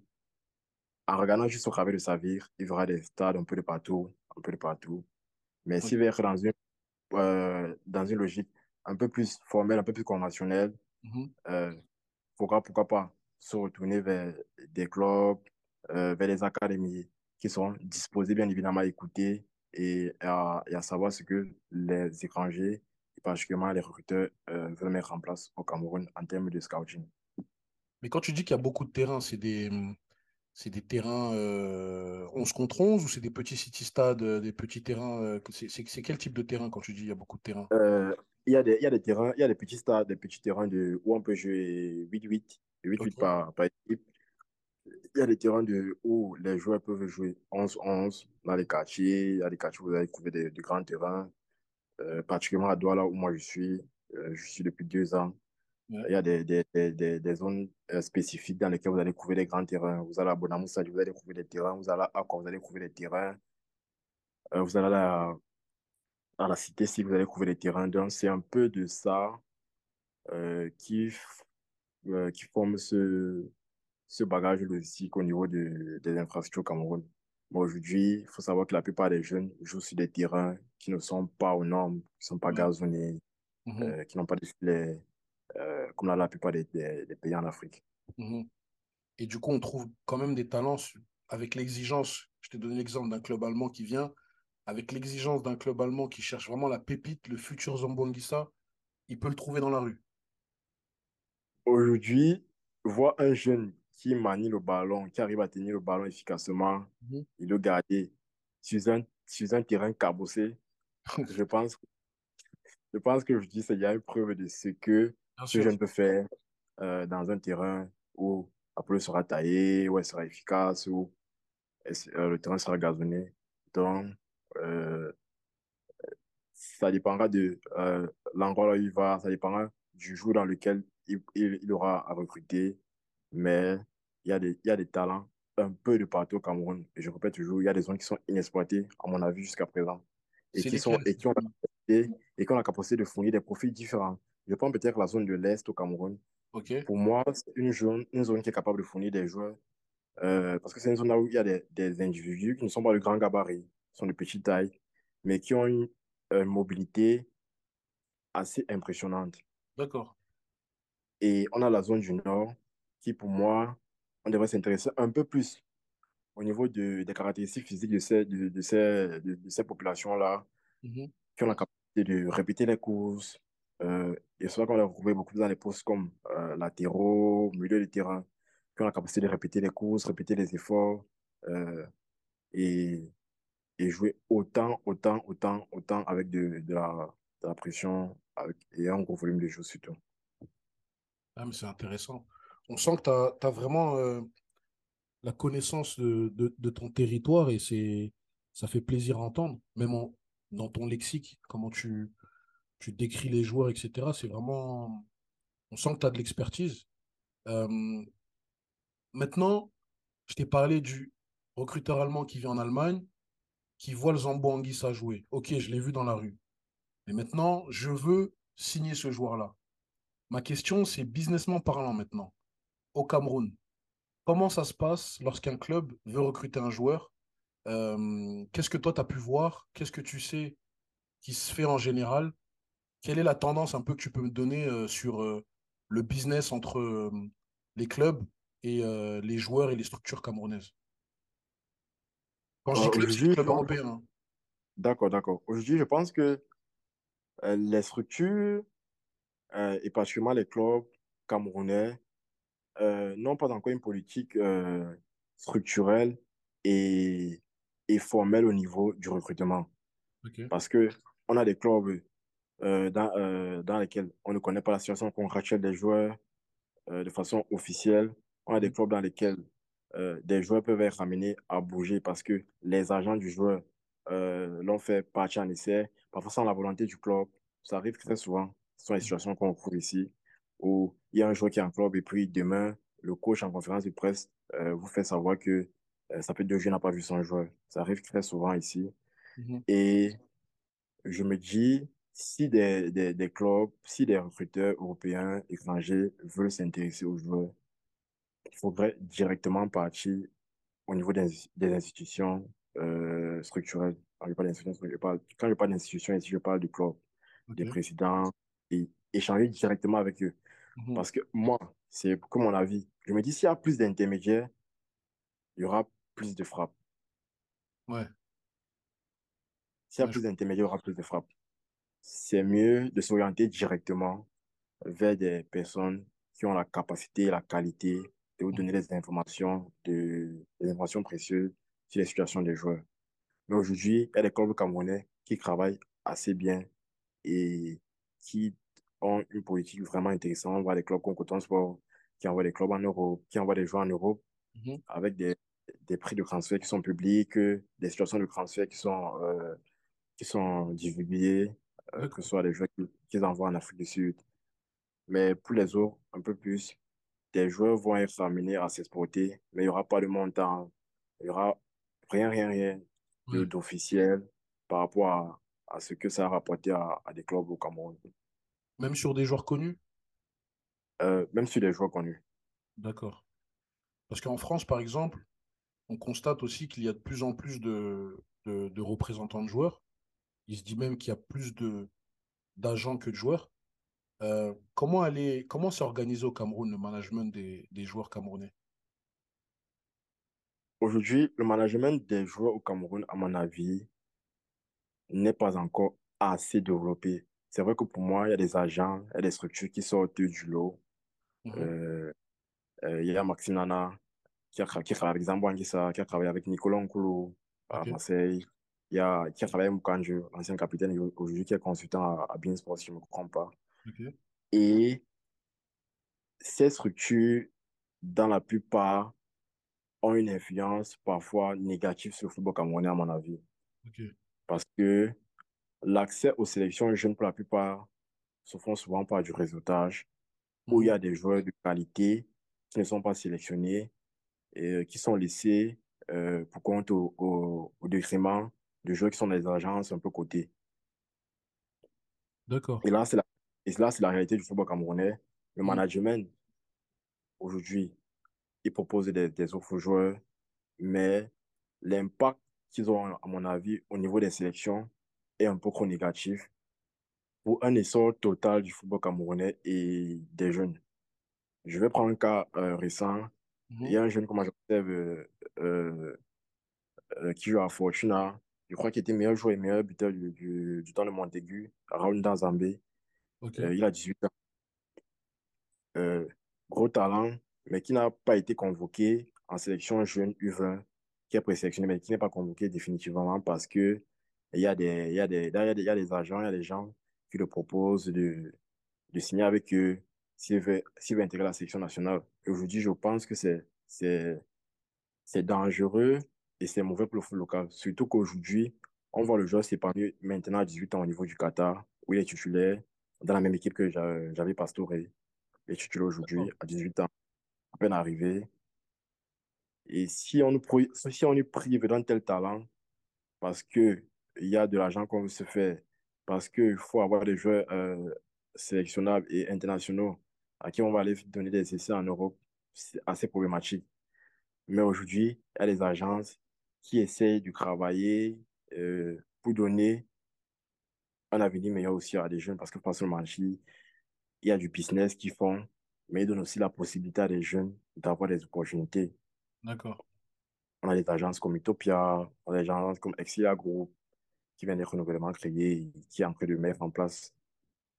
en regardant juste au travers de sa vie, il verra des stades un peu de partout, un peu de partout. Mais Ok. s'il veut être dans une, euh, dans une logique un peu plus formel, un peu plus conventionnel, Mhm. euh, pourquoi, pourquoi pas se retourner vers des clubs, euh, vers les académies qui sont disposés bien évidemment à écouter et à, et à savoir ce que les étrangers, et particulièrement les recruteurs, veulent mettre en place au Cameroun en termes de scouting. Mais quand tu dis qu'il y a beaucoup de terrains, c'est des, c'est des terrains euh, 11 contre 11 ou c'est des petits city-stades, euh, des petits terrains euh, c'est, quel type de terrain quand tu dis il y a beaucoup de terrains? Euh, il y a des, y a des terrains, il y a des petits stades, des petits terrains de, où on peut jouer 8-8, 8-8 Ok. par, par équipe. Il y a des terrains de, où les joueurs peuvent jouer 11-11 dans les quartiers. Il y a des quartiers où vous allez trouver des, des grands terrains, particulièrement à Douala où moi je suis. Je suis depuis deux ans. Il y a des, des, des, des, zones euh, spécifiques dans lesquelles vous allez trouver des grands terrains. Vous allez à Bonamoussa, vous allez trouver des terrains. Vous allez à Akwa, vous allez trouver des terrains. Euh, vous allez à, à la cité, si vous allez trouver des terrains. Donc, c'est un peu de ça euh, qui, euh, qui forme ce, ce bagage logistique au niveau de, des infrastructures au Cameroun. Mais aujourd'hui, il faut savoir que la plupart des jeunes jouent sur des terrains qui ne sont pas aux normes, qui ne sont pas gazonnés, Mhm. euh, qui n'ont pas de filets, euh, comme dans la plupart des, des, des pays en Afrique. Mhm. Et du coup, on trouve quand même des talents avec l'exigence. Je t'ai donné l'exemple d'un club allemand qui vient, avec l'exigence d'un club allemand qui cherche vraiment la pépite, le futur Zambouanguissa, il peut le trouver dans la rue. Aujourd'hui, voir un jeune qui manie le ballon, qui arrive à tenir le ballon efficacement et le garder sur un, sur un terrain cabossé, je pense, je pense que je dis qu'il y a une preuve de ce que ce jeune peut faire euh, dans un terrain où la pelouse sera taillée, où elle sera efficace, où elle euh, le terrain sera gazonné. Donc, euh, ça dépendra de l'endroit où il va, ça dépendra du jour dans lequel il, il, il aura à recruter. Mais il y a des, il y a des talents un peu de partout au Cameroun. Et je répète toujours, il y a des zones qui sont inexploitées, à mon avis, jusqu'à présent. Et qui, sont, et, qui ont la capacité, et qui ont la capacité de fournir des profils différents. Je prends peut-être la zone de l'Est au Cameroun. Pour moi, c'est une zone, une zone qui est capable de fournir des joueurs. euh, parce que c'est une zone là où il y a des, des individus qui ne sont pas de grand gabarit, qui sont de petite taille, mais qui ont une euh, mobilité assez impressionnante. D'accord. Et on a la zone du Nord qui, pour moi, on devrait s'intéresser un peu plus au niveau de, des caractéristiques physiques de ces, de, de ces, de, de ces populations-là, Mhm. qui ont la capacité de répéter les courses. Euh, et c'est là qu'on les retrouve beaucoup dans les postes comme euh, latéraux, milieu de terrain, qui ont la capacité de répéter les courses, répéter les efforts euh, et, et jouer autant, autant, autant, autant avec de, de, la, la pression avec, et un gros volume de jeu surtout. Ah, c'est intéressant. On sent que tu as, vraiment euh, la connaissance de, de, de ton territoire et ça fait plaisir à entendre, même en- dans ton lexique, comment tu, tu décris les joueurs, etc. C'est vraiment. On sent que tu as de l'expertise. Euh, maintenant, je t'ai parlé du recruteur allemand qui vit en Allemagne, qui voit le Zambo Anguissa jouer. Ok, je l'ai vu dans la rue. Mais maintenant, je veux signer ce joueur-là. Ma question, c'est businessment parlant maintenant. Au Cameroun, comment ça se passe lorsqu'un club veut recruter un joueur? Euh, Qu'est-ce que toi, tu as pu voir? Qu'est-ce que tu sais qui se fait en général? Quelle est la tendance un peu que tu peux me donner euh, sur euh, le business entre euh, les clubs et les joueurs et les structures camerounaises? Quand je dis club, c'est européens. hein. D'accord, d'accord. Aujourd'hui, je pense que euh, les structures, euh, et particulièrement les clubs camerounais, euh, n'ont pas encore une politique structurelle et, et formelle au niveau du recrutement. Parce que on a des clubs euh, dans, euh, dans lesquels on ne connaît pas la situation contractuelle des joueurs euh, de façon officielle. On a des Mhm. clubs dans lesquels euh, des joueurs peuvent être amenés à bouger parce que les agents du joueur l'ont fait partir en essai, parfois sans la volonté du club. Ça arrive très souvent. Ce sont les situations qu'on trouve ici où il y a un joueur qui est en club et puis demain, le coach en conférence de presse vous fait savoir que ça fait deux jours n'a pas vu son joueur. Ça arrive très souvent ici. Mhm. Et je me dis, si des, des, des clubs, si des recruteurs européens, étrangers veulent s'intéresser aux joueurs, il faudrait directement partir au niveau des, des institutions euh, structurelles. Quand je parle d'institutions, je parle, quand je parle d'institutions, ici, je parle du club, des présidents, et échanger directement avec eux. Mhm. Parce que moi, c'est que mon avis. Je me dis, s'il y a plus d'intermédiaires, il y aura plus de frappes. Ouais. S'il y a Ouais, plus d'intermédiaires, il y aura plus de frappes. C'est mieux de s'orienter directement vers des personnes qui ont la capacité et la qualité de vous donner des informations, de, des informations précieuses sur les situations des joueurs. Mais aujourd'hui, il y a des clubs camerounais qui travaillent assez bien et qui ont une politique vraiment intéressante. On voit des clubs comme Coton Sport qui envoient des clubs en Europe, qui envoient des joueurs en Europe Mhm. avec des, des prix de transfert qui sont publics, des situations de transfert qui sont, euh, qui sont divulguées, euh, que ce soit des joueurs qui- qu'ils envoient en Afrique du Sud. Mais pour les autres, un peu plus, des joueurs vont être amenés à s'exporter, mais il n'y aura pas de montant, il n'y aura rien, rien, rien d'officiel par rapport à, à ce que ça a rapporté à, à des clubs au Cameroun, Même sur des joueurs connus? Euh, même sur les joueurs connus. D'accord. Parce qu'en France, par exemple, on constate aussi qu'il y a de plus en plus de, de, de représentants de joueurs. Il se dit même qu'il y a plus de d'agents que de joueurs. Euh, comment aller, comment s'est organisé au Cameroun le management des, des joueurs camerounais? Aujourd'hui, le management des joueurs au Cameroun, à mon avis, n'est pas encore assez développé. C'est vrai que pour moi, il y a des agents, il y a des structures qui sortent du lot. Mhm. Euh, euh, il y a Maxime Nana qui a, qui Zambo Anguissa, qui a travaillé avec Nicolas Nkulu à. Marseille. Il y a, qui a travaillé avec Moukanju, l'ancien capitaine, aujourd'hui qui est consultant à, à Beansport, si je ne me trompe pas. Et ces structures, dans la plupart, ont une influence parfois négative sur le football camerounais, à mon avis. Parce que l'accès aux sélections jeunes, pour la plupart, se font souvent par du réseautage, où il y Mhm. a des joueurs de qualité qui ne sont pas sélectionnés et euh, qui sont laissés euh, pour compte au, au, au détriment de joueurs qui sont dans les agences un peu cotées. D'accord. Et là, c'est la, et là, c'est la réalité du football camerounais. Le management, aujourd'hui, il propose des, des offres aux joueurs, mais l'impact qu'ils ont, à mon avis, au niveau des sélections est un peu trop négatif pour un essor total du football camerounais et des jeunes. Je vais prendre un cas euh, récent. Il Mhm. y a un jeune, comment j'observe, euh, euh, euh, qui joue à Fortuna. Je crois qu'il était meilleur joueur et meilleur buteur du, du, du temps de Montaigu, Raoul Nzambé. Ok. Euh, il a 18 ans. Euh, gros talent, mais qui n'a pas été convoqué en sélection jeune U20, qui est présélectionné, mais qui n'est pas convoqué définitivement parce que il y a des, il y a des, il y a des, il y a des agents, il y a des gens qui le proposent de, de signer avec eux s'il veut, s'il veut intégrer la sélection nationale. Aujourd'hui, je pense que c'est, c'est, c'est dangereux et c'est mauvais pour le foot local. Surtout qu'aujourd'hui, on voit le joueur s'épanouir maintenant à 18 ans au niveau du Qatar, où il est titulaire dans la même équipe que j'a- j'avais Pastoré. Il est titulaire aujourd'hui à 18 ans, à peine arrivé. Et si on nous, si on nous prive d'un tel talent, parce qu'il y a de l'argent qu'on veut se faire, parce qu'il faut avoir des joueurs euh, sélectionnables et internationaux à qui on va aller donner des essais en Europe, c'est assez problématique. Mais aujourd'hui, il y a des agences qui essayent de travailler euh, pour donner un avenir meilleur aussi à des jeunes, parce que pas seulement il y a du business qu'ils font, mais ils donnent aussi la possibilité à des jeunes d'avoir des opportunités. D'accord. On a des agences comme Utopia, on a des agences comme Exia Group, qui vient d'être nouvellement créée, qui est en train de mettre en place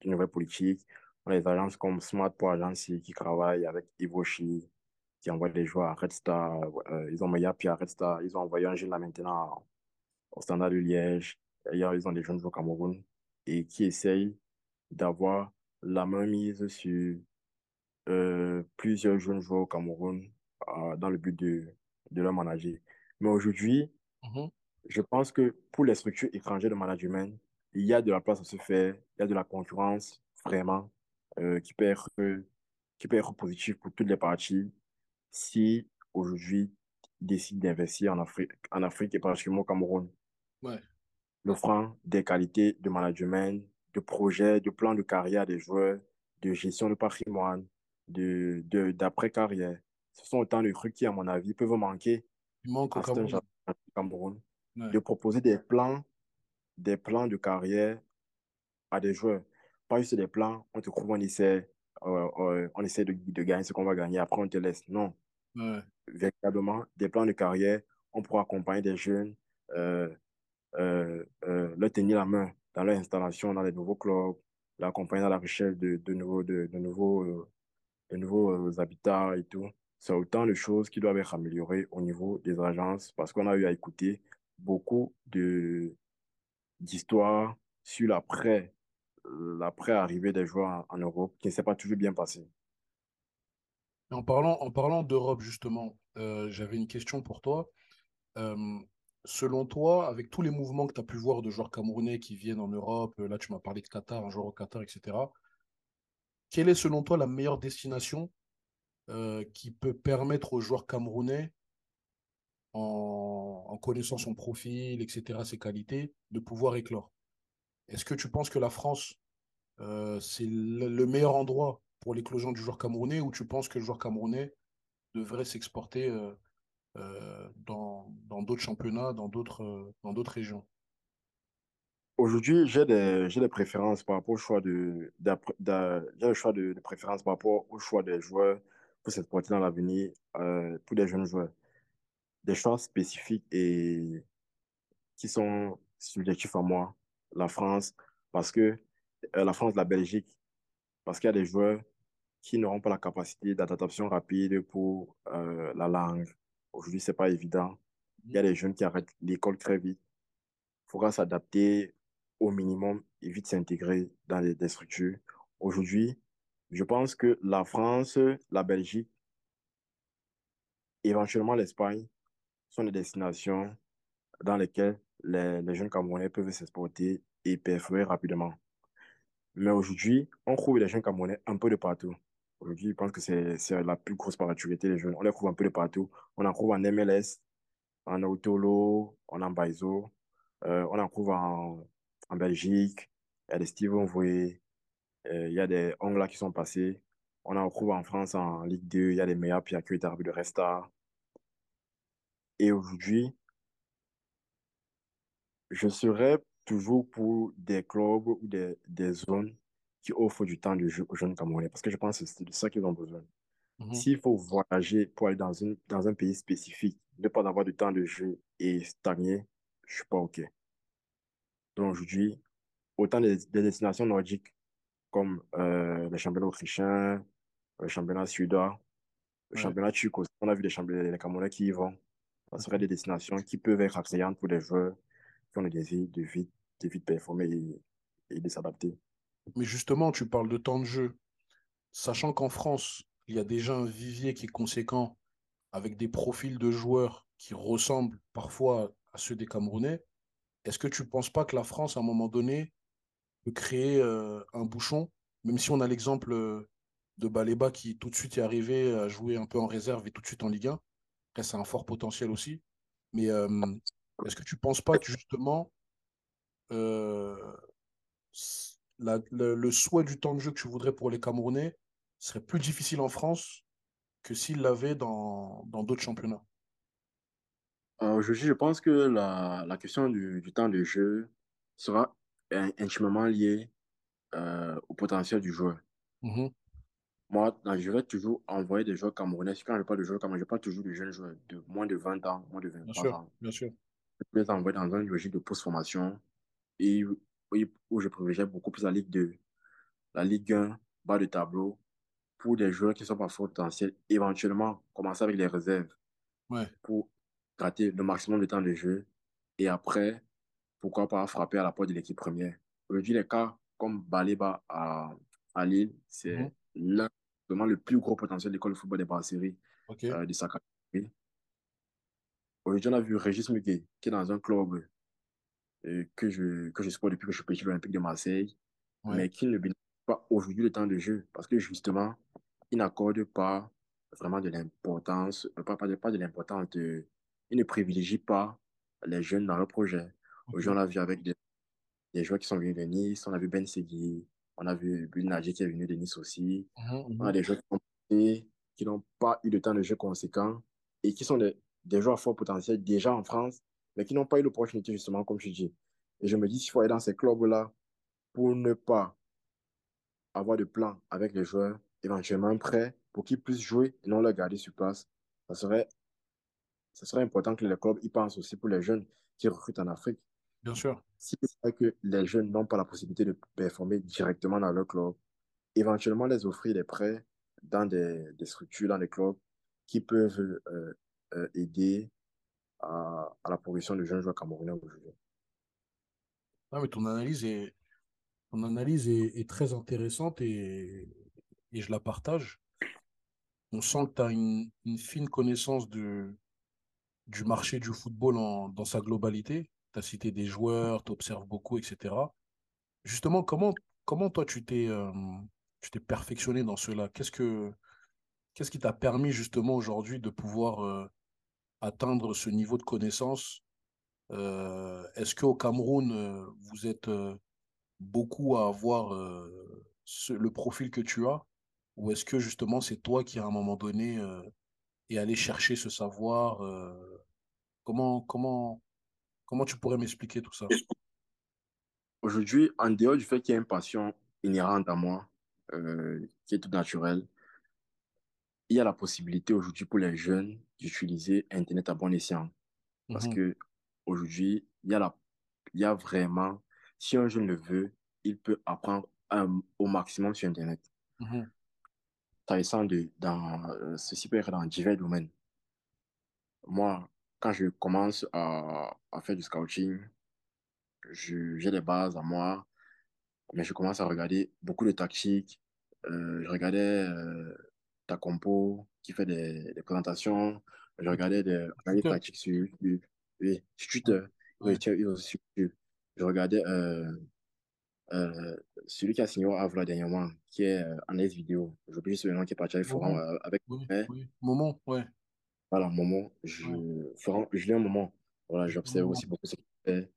une nouvelle politique. On a des agences comme Smart pour Agency qui travaillent avec Ivoshi, qui envoie des joueurs à Red Star. Euh, ils ont envoyé à Red Star. Ils ont envoyé un jeune là maintenant au Standard de Liège. D'ailleurs, ils ont des jeunes joueurs au Cameroun et qui essayent d'avoir la main mise sur euh, plusieurs jeunes joueurs au Cameroun euh, dans le but de, de leur manager. Mais aujourd'hui, Mhm. je pense que pour les structures étrangères de management, il y a de la place à se faire, il y a de la concurrence vraiment qui, peut être, qui peut être positive pour toutes les parties si aujourd'hui ils décident d'investir en Afrique, en Afrique et particulièrement au Cameroun, Ouais. des qualités de management, de projets, de plans de carrière des joueurs, de gestion de patrimoine, de, de, d'après-carrière. Ce sont autant de trucs qui, à mon avis, peuvent manquer Il manque à Cameroun. au Cameroun Ouais. de proposer des plans, des plans de carrière à des joueurs. pas juste des plans, on te trouve, on essaie, euh, on essaie de, de gagner ce qu'on va gagner, après on te laisse. Non. Ouais. Véritablement, des plans de carrière, on pourra accompagner des jeunes, euh, euh, euh, leur tenir la main dans leur installation dans les nouveaux clubs, l'accompagner dans la recherche de, de nouveaux, de, de nouveaux, de nouveaux habitats et tout. C'est autant de choses qui doivent être améliorées au niveau des agences parce qu'on a eu à écouter beaucoup d'histoires sur l'après, l'après arrivée des joueurs en, Europe qui ne s'est pas toujours bien passé. Et En parlant, d'Europe, justement, euh, j'avais une question pour toi. Euh, selon toi, avec tous les mouvements que tu as pu voir de joueurs camerounais qui viennent en Europe, euh, là tu m'as parlé de Qatar, un joueur au Qatar, etc. Quelle est selon toi la meilleure destination qui peut permettre aux joueurs camerounais, en connaissant son profil, etc., ses qualités, de pouvoir éclore? Est-ce que tu penses que la France, euh, c'est le, le meilleur endroit pour l'éclosion du joueur camerounais ou tu penses que le joueur camerounais devrait s'exporter euh, euh, dans, d'autres championnats, dans d'autres euh, dans d'autres régions? Aujourd'hui, j'ai des, des préférences par rapport au choix de, j'ai le choix de, préférence par rapport au choix des joueurs pour s'exporter dans l'avenir, pour des jeunes joueurs. Des choix spécifiques et qui sont subjectifs à moi. La France, parce que euh, la France, la Belgique, parce qu'il y a des joueurs qui n'auront pas la capacité d'adaptation rapide pour euh, la langue. Aujourd'hui, c'est pas évident. Il y a des jeunes qui arrêtent l'école très vite. Il faudra s'adapter au minimum et vite s'intégrer dans les, des structures. Aujourd'hui, je pense que la France, la Belgique, éventuellement l'Espagne sont des destinations dans lesquelles les, jeunes Camerounais peuvent s'exporter et perforer rapidement. Mais aujourd'hui, on trouve les jeunes Camerounais un peu de partout. Aujourd'hui, je pense que c'est la plus grosse maturité des jeunes. On les trouve un peu de partout. On en trouve en MLS, en Autolo, en Baizo, euh, on en trouve en, en Belgique. Il y a des Steven Voué, euh, il y a des Ongla qui sont passés. On en trouve en France en Ligue 2. Il y a des qui est arrivé de Resta. Et aujourd'hui, je serais toujours pour des clubs ou des, des zones qui offrent du temps de jeu aux jeunes Camerounais parce que je pense que c'est de ça qu'ils ont besoin. Mhm. S'il faut voyager pour aller dans, une, dans un pays spécifique, ne pas avoir de temps de jeu et stagner, je suis pas OK. Donc aujourd'hui, autant des, des destinations nordiques comme euh, les championnats autrichiens, le championnat suédois, le Ouais. championnat turc aussi, on a vu les Camerounais qui y vont. Ça serait des destinations qui peuvent être attrayantes pour des joueurs ont le désir de vite, de vite performer et, et de s'adapter. Mais justement, tu parles de temps de jeu. Sachant qu'en France, il y a déjà un vivier qui est conséquent avec des profils de joueurs qui ressemblent parfois à ceux des Camerounais, est-ce que tu ne penses pas que la France, à un moment donné, peut créer euh, un bouchon, même si on a l'exemple euh, de Baleba qui tout de suite est arrivé à jouer un peu en réserve et tout de suite en Ligue 1. Après, c'est un fort potentiel aussi. Mais euh, est-ce que tu ne penses pas que justement euh, la- le, le souhait du temps de jeu que tu voudrais pour les Camerounais serait plus difficile en France que s'ils l'avaient dans dans d'autres championnats? Euh, Aujourd'hui, je pense que la, la question du, du temps de jeu sera in- intimement liée euh, au potentiel du joueur. Mhm, Moi, je vais toujours envoyer des joueurs camerounais. Quand je parle de joueurs camerounais, je parle toujours de jeunes joueurs de moins de 20 ans, moins de bien 23 sûr, ans. bien sûr. Je les envoyer dans une logique de post-formation et et où je privilégie beaucoup plus la Ligue 2, la Ligue 1, bas de tableau, pour des joueurs qui sont pas fort potentiel, éventuellement commencer avec les réserves Ouais. pour gratter le maximum de temps de jeu et après, pourquoi pas frapper à la porte de l'équipe première. Aujourd'hui, les cas comme Baleba à, à Lille, c'est là vraiment le plus gros potentiel de l'école de football des Brasseries ok. euh, de sa catégorie. Aujourd'hui, on a vu Régis Muguet qui est dans un club euh, que je, que je supporte depuis que je suis petit, l'Olympique de Marseille, Ouais. mais qui ne bénéficie pas aujourd'hui le temps de jeu parce que justement, il n'accorde pas vraiment de l'importance, euh, pas, pas de, pas de l'importance, de- il ne privilégie pas les jeunes dans leur projet. Aujourd'hui, on l'a vu avec des, des joueurs qui sont venus de Nice, on a vu Ben Segui, on a vu Bull Nadir qui est venu de Nice aussi, Mhm, on a mhm. des joueurs qui qui n'ont pas eu de temps de jeu conséquent et qui sont des, des joueurs à fort potentiel déjà en France, mais qui n'ont pas eu l'opportunité justement, comme je dis. Et je me dis, qu'il faut aller dans ces clubs-là pour ne pas avoir de plans avec les joueurs, éventuellement prêts, pour qu'ils puissent jouer et non les garder sur place. Ça serait, ça serait important que les clubs y pensent aussi pour les jeunes qui recrutent en Afrique. Bien sûr. Si c'est vrai que les jeunes n'ont pas la possibilité de performer directement dans leur club, éventuellement les offrir des prêts dans des, des structures, dans des clubs qui peuvent euh, euh, aider à, à, la progression de jeunes joueurs camerounais aujourd'hui. Ah, mais ton analyse est, ton analyse est, très intéressante et, et, je la partage. On sent que tu as une, une, fine connaissance de, du marché du football en, dans sa globalité. Tu as cité des joueurs, tu observes beaucoup, etc. Justement, comment, comment toi tu t'es euh, perfectionné dans cela? Qu'est-ce que qui t'a permis justement aujourd'hui de pouvoir euh, atteindre ce niveau de connaissance euh, Est-ce qu'au Cameroun, euh, vous êtes euh, beaucoup à avoir le profil que tu as? Ou est-ce que justement c'est toi qui à un moment donné est allé chercher ce savoir comment, comment, comment tu pourrais m'expliquer tout ça? Aujourd'hui, en dehors du fait qu'il y a une passion inhérente à moi, qui est tout naturel. Il y a la possibilité aujourd'hui pour les jeunes d'utiliser Internet à bon escient. Parce Mhm, que aujourd'hui, il y a la, il y a vraiment, si un jeune le veut, il peut apprendre un- au maximum sur Internet. mhm, Intéressant de, dans, euh, ceci peut être dans divers domaines. Moi, quand je commence à, à faire du scouting, je- j'ai les bases à moi, mais je commence à regarder beaucoup de tactiques. Euh, je regardais euh, ta compo qui fait des, des présentations. Je regardais des, des sur YouTube. Oui, sur Ouais, Twitter. Oui, ouais. tiens, oui, aussi sur YouTube. Je regardais euh, euh, celui qui a signé au Havre dernièrement, qui est euh, Anaïs Vidéo. J'oublie ce nom qui est parti avec Forum Moment. euh, avec Oui, mais, oui. Moment, ouais. voilà, moment. ouais. Je, Forum, Julien un moment. Voilà, j'observe aussi beaucoup ce qu'il fait.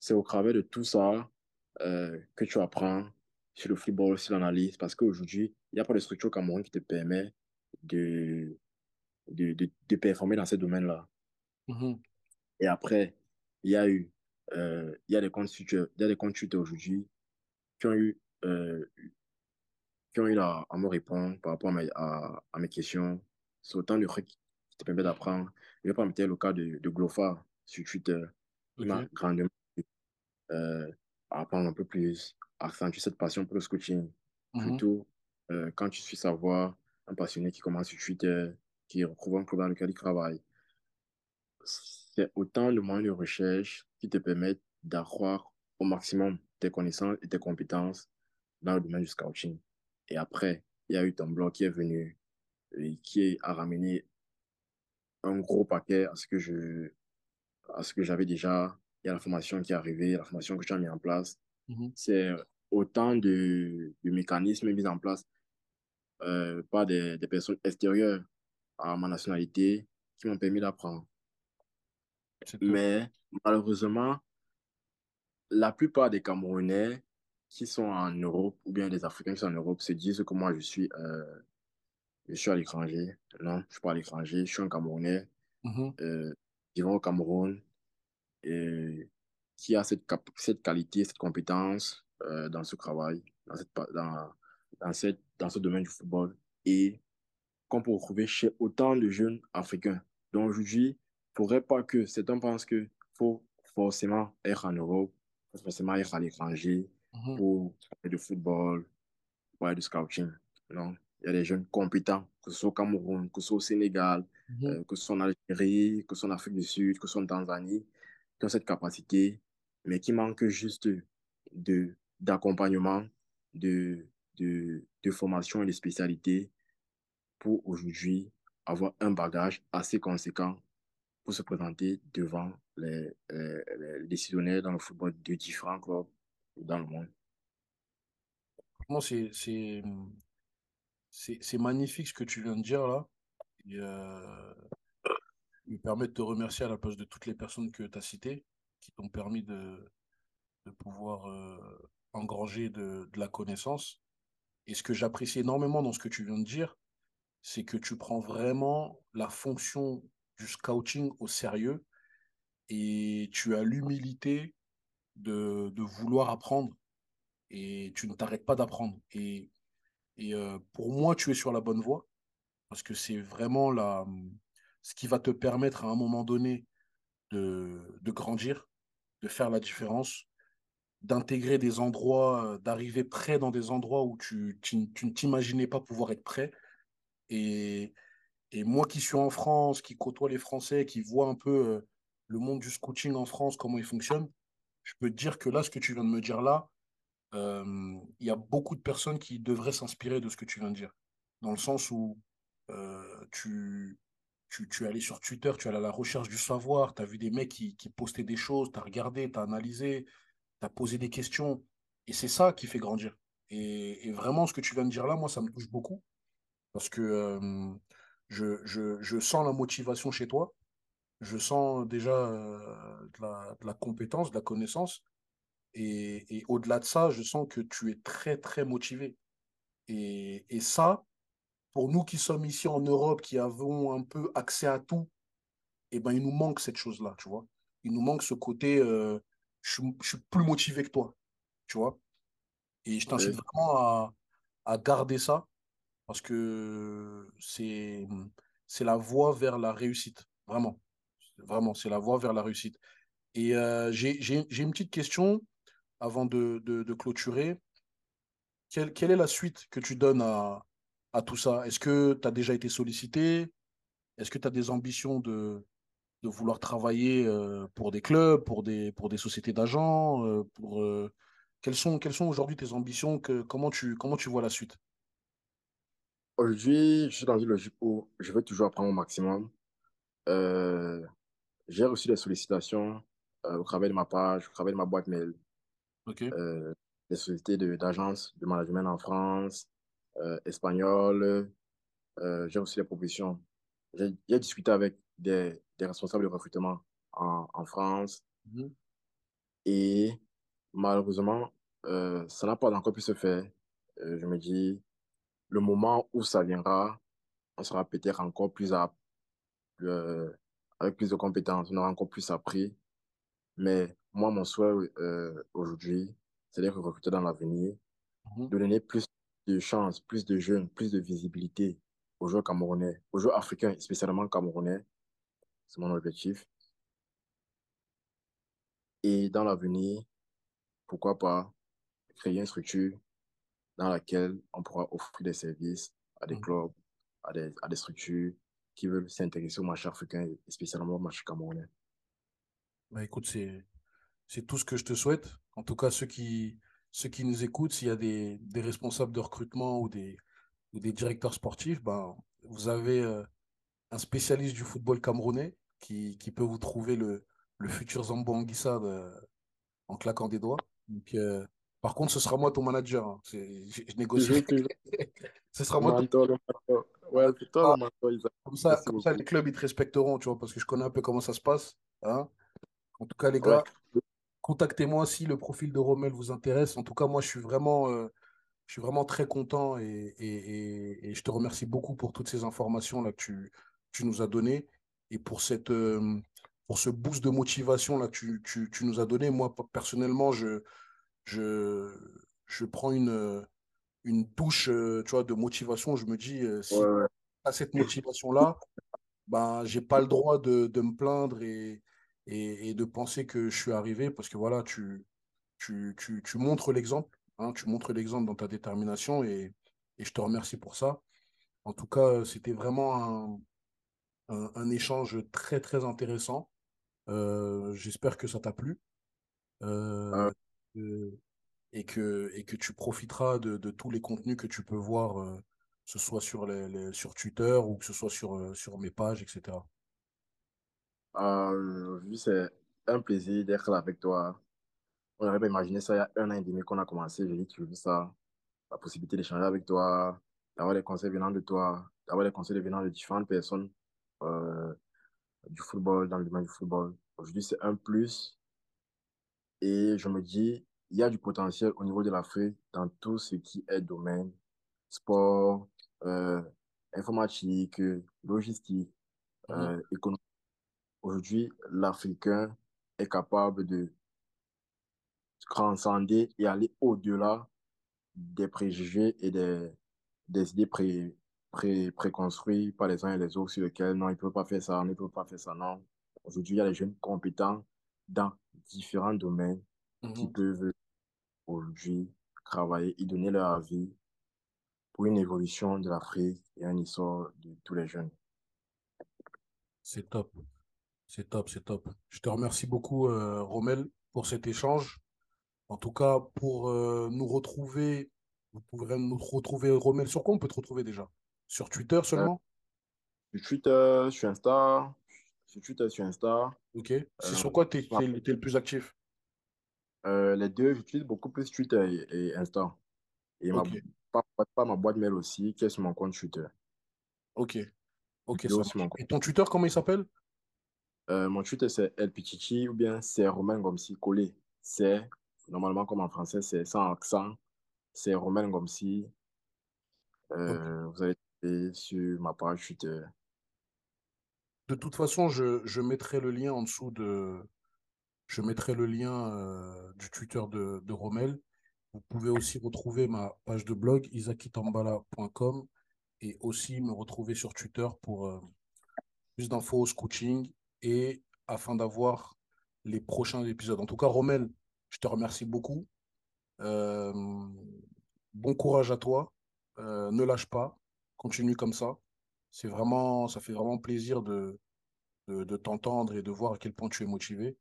C'est au travers de tout ça que tu apprends sur le football, sur l'analyse, parce qu'aujourd'hui, il n'y a pas de structure au Cameroun qui te permet de, de, de, de performer dans ces domaines-là. Mhm, Et après, il y a eu, euh, il y a des comptes Twitter, aujourd'hui qui ont eu, euh, qui ont eu à me répondre par rapport à mes, à, à mes questions. C'est autant de trucs qui te permettent d'apprendre. Je vais pas mettre le cas de, de Glofa sur Twitter. Il m'a grandement euh, à apprendre un peu plus, accentuer cette passion pour le coaching. Mhm, Surtout euh, quand tu suis savoir un passionné qui commence sur Twitter, qui retrouve un club dans lequel il travaille. C'est autant de moyens de recherche qui te permettent d'accroître au maximum tes connaissances et tes compétences dans le domaine du scouting. Et après, il y a eu ton blog qui est venu et qui a ramené un gros paquet à ce que je, à ce que j'avais déjà. Il y a la formation qui est arrivée, la formation que as mis en place. mhm. C'est autant de, de mécanismes mis en place euh, par des, des personnes extérieures à ma nationalité qui m'ont permis d'apprendre. Mais malheureusement, la plupart des Camerounais qui sont en Europe ou bien des Africains qui sont en Europe se disent que moi je suis, euh, je suis à l'étranger. Non, je ne suis pas à l'étranger, je suis un Camerounais Mhm, euh, vivant au Cameroun et qui a cette, cette qualité, cette compétence euh, dans ce travail, dans, cette, dans, dans, cette, dans ce domaine du football et qu'on peut retrouver chez autant de jeunes Africains. Donc aujourd'hui, il ne faudrait pas que certains pensent qu'il faut forcément être en Europe, faut forcément être à l'étranger mhm, pour parler de football, pour parler de scouting. Non, il y a des jeunes compétents, que ce soit au Cameroun, que ce soit au Sénégal, mhm. euh, que ce soit en Algérie, que ce soit en Afrique du Sud, que ce soit en Tanzanie, qui ont cette capacité, mais qui manquent juste de, d'accompagnement, de, de, formation et de spécialité pour aujourd'hui avoir un bagage assez conséquent pour se présenter devant les, les décisionnaires dans le football de différents clubs dans le monde. C'est, c'est magnifique ce que tu viens de dire là. Et, euh, me permet de te remercier à la place de toutes les personnes que tu as citées, qui t'ont permis de, de pouvoir euh, engranger de, de la connaissance. Et ce que j'apprécie énormément dans ce que tu viens de dire, c'est que tu prends vraiment la fonction du scouting au sérieux et tu as l'humilité de, vouloir apprendre et tu ne t'arrêtes pas d'apprendre. Et, euh, pour moi, tu es sur la bonne voie parce que c'est vraiment ce qui va te permettre à un moment donné de grandir, de faire la différence, d'intégrer des endroits, d'arriver près dans des endroits où tu, tu, ne t'imaginais pas pouvoir être prêt. Et, et moi qui suis en France, qui côtoie les Français, qui voit un peu euh, le monde du scouting en France, comment il fonctionne, je peux te dire que là, ce que tu viens de me dire là, euh, il y a beaucoup de personnes qui devraient s'inspirer de ce que tu viens de dire. Dans le sens où euh, tu, tu, tu es allé sur Twitter, tu es allé à la recherche du savoir, tu as vu des mecs qui, qui postaient des choses, tu as regardé, tu as analysé, tu as posé des questions. Et c'est ça qui fait grandir. Et, vraiment, ce que tu viens de dire là, moi, ça me touche beaucoup. Parce que je, sens la motivation chez toi. Je sens déjà de, la, compétence, de la connaissance. Et, au-delà de ça, je sens que tu es très, très motivé. Et, ça, pour nous qui sommes ici en Europe, qui avons un peu accès à tout, eh ben, il nous manque cette chose-là, tu vois. Il nous manque ce côté, je, je, suis plus motivé que toi, tu vois. Et je t'incite oui. vraiment à, à, garder ça, parce que c'est, c'est la voie vers la réussite, vraiment. Vraiment, c'est la voie vers la réussite. Et euh, j'ai, une petite question avant de, de, de clôturer. Quelle, quelle, est la suite que tu donnes à, à tout ça? Est-ce que tu as déjà été sollicité? Est-ce que tu as des ambitions de, de vouloir travailler euh, pour des clubs, pour des, pour des sociétés d'agents euh, pour, euh, Quelles sont, quelles sont aujourd'hui tes ambitions que, comment, tu, comment tu vois la suite? Aujourd'hui, je suis dans une logique où je veux toujours apprendre au maximum. J'ai reçu des sollicitations au travers de ma page, au travers de ma boîte mail. Okay. des sociétés d'agences de, de management en France, espagnol. Euh, j'ai aussi des propositions. J'ai discuté avec des, des, responsables de recrutement en, en France. Mm -hmm. Et malheureusement, euh, ça n'a pas encore pu se faire. je me dis, le moment où ça viendra, on sera peut-être encore plus apte, avec plus de compétences, on aura encore plus appris. Mais moi, mon souhait aujourd'hui, c'est d'être recruté dans l'avenir, mm -hmm. de donner plus de chance, plus de jeunes, plus de visibilité aux joueurs camerounais, aux joueurs africains, spécialement camerounais. C'est mon objectif. Et dans l'avenir, pourquoi pas créer une structure dans laquelle on pourra offrir des services à des mmh. clubs, à des, à des structures qui veulent s'intéresser au marché africain et spécialement au marché camerounais. Bah écoute, c'est tout ce que je te souhaite. En tout cas, ceux qui, ceux qui nous écoutent, s'il y a des, des, responsables de recrutement ou des, ou des directeurs sportifs, ben, vous avez euh, un spécialiste du football camerounais qui, qui peut vous trouver le, le futur Zambo Anguissa de, en claquant des doigts. Donc, euh, par contre, ce sera moi ton manager. Hein. Je, je, négocie. ce sera moi ton... Ouais, toi Comme ça, comme ça les clubs, ils te respecteront, tu vois, parce que je connais un peu comment ça se passe. Hein en tout cas, les gars, ouais contactez-moi si le profil de Rommel vous intéresse. En tout cas, moi, je suis vraiment, euh, je suis vraiment très content et, et, et, et, je te remercie beaucoup pour toutes ces informations là que tu, tu nous as données et pour cette, euh, pour ce boost de motivation là que tu, tu, tu, nous as donné. Moi, personnellement, je, je, je prends une, une douche, euh, tu vois, de motivation. Je me dis, si ouais, ouais. à cette motivation là, ben, j'ai pas le droit de, de me plaindre et et, et, de penser que je suis arrivé parce que voilà, tu, tu, tu, tu montres l'exemple, hein, tu montres l'exemple dans ta détermination et, et, je te remercie pour ça. En tout cas, c'était vraiment un, un, un, échange très très intéressant. Euh, J'espère que ça t'a plu euh, euh, et, que, et que tu profiteras de, de, tous les contenus que tu peux voir, euh, que ce soit sur, les, les, sur Twitter ou que ce soit sur, sur mes pages, etc. Euh, c'est un plaisir d'être là avec toi. On aurait pas imaginé ça il y a un an et demi qu'on a commencé. J'ai dit toujours ça. La possibilité d'échanger avec toi, d'avoir des conseils venant de toi, d'avoir des conseils venant de différentes personnes euh, du football, dans le domaine du football. Aujourd'hui, c'est un plus. Et je me dis, il y a du potentiel au niveau de l'Afrique dans tout ce qui est domaine, sport, euh, informatique, logistique, Mhm. euh, économie. Aujourd'hui, l'Africain est capable de transcender et aller au-delà des préjugés et des, des idées pré, pré, par les uns et les autres sur lesquels non, il ne peut pas faire ça, on ne peut pas faire ça, non. Aujourd'hui, il y a des jeunes compétents dans différents domaines qui Mhm. peuvent aujourd'hui travailler et donner leur avis pour une évolution de l'Afrique et un essor de tous les jeunes. C'est top. C'est top, c'est top. Je te remercie beaucoup, euh, Romel, pour cet échange. En tout cas, pour euh, nous retrouver, vous pourrez nous retrouver, Romel, sur quoi on peut te retrouver déjà? Sur Twitter seulement? sur Twitter, sur Insta, sur Twitter, sur Insta, Ok. C'est euh, sur quoi t'es- t'es le plus actif? euh, les deux, j'utilise beaucoup plus Twitter et, et Insta. Et ma, Ok, pas, pas- pas ma boîte mail aussi, qui est sur mon compte Twitter. ok, ok, ça mon compte. Et ton Twitter, comment il s'appelle? Euh, mon Twitter, c'est El Pichichi ou bien c'est Romain Gomsi collé. C'est, normalement, comme en français, c'est sans accent. C'est Romain Gomsi. Vous allez trouver sur ma page Twitter. De toute façon, je, mettrai le lien en dessous de, je mettrai le lien euh, du Twitter de, Romel. Vous pouvez aussi retrouver ma page de blog isakitambala.com et aussi me retrouver sur Twitter pour euh, plus d'infos coaching et afin d'avoir les prochains épisodes. En tout cas, Romel, je te remercie beaucoup. Euh, bon courage à toi. Ne lâche pas. Continue comme ça. C'est vraiment, ça fait vraiment plaisir de, t'entendre et de voir à quel point tu es motivé.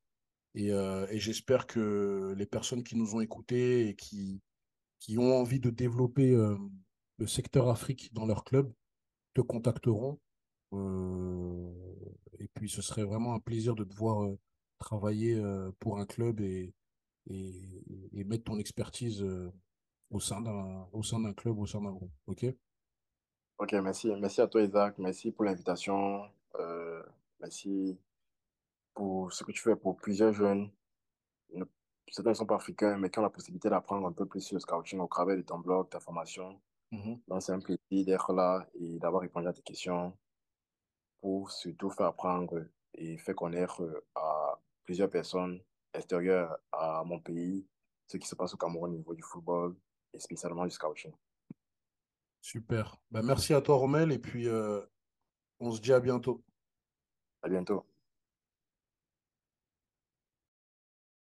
Et, euh, j'espère que les personnes qui nous ont écoutés et qui, ont envie de développer euh, le secteur Afrique dans leur club te contacteront. Euh, et puis, ce serait vraiment un plaisir de te voir euh, travailler pour un club et, et, et mettre ton expertise au sein d'un, au sein d'un club, au sein d'un groupe. OK? Ok, merci. Merci à toi, Isaac. Merci pour l'invitation. Euh, merci pour ce que tu fais pour plusieurs jeunes. Ne- Certains ne sont pas africains, mais qui ont la possibilité d'apprendre un peu plus sur le scouting au travers de ton blog, ta formation. Mhm. Donc, c'est un plaisir d'être là et d'avoir répondu à tes questions pour surtout faire apprendre et faire connaître à plusieurs personnes extérieures à mon pays ce qui se passe au Cameroun au niveau du football et spécialement du scouting. Super. Ben, merci à toi, Romel, et puis euh, on se dit à bientôt. À bientôt.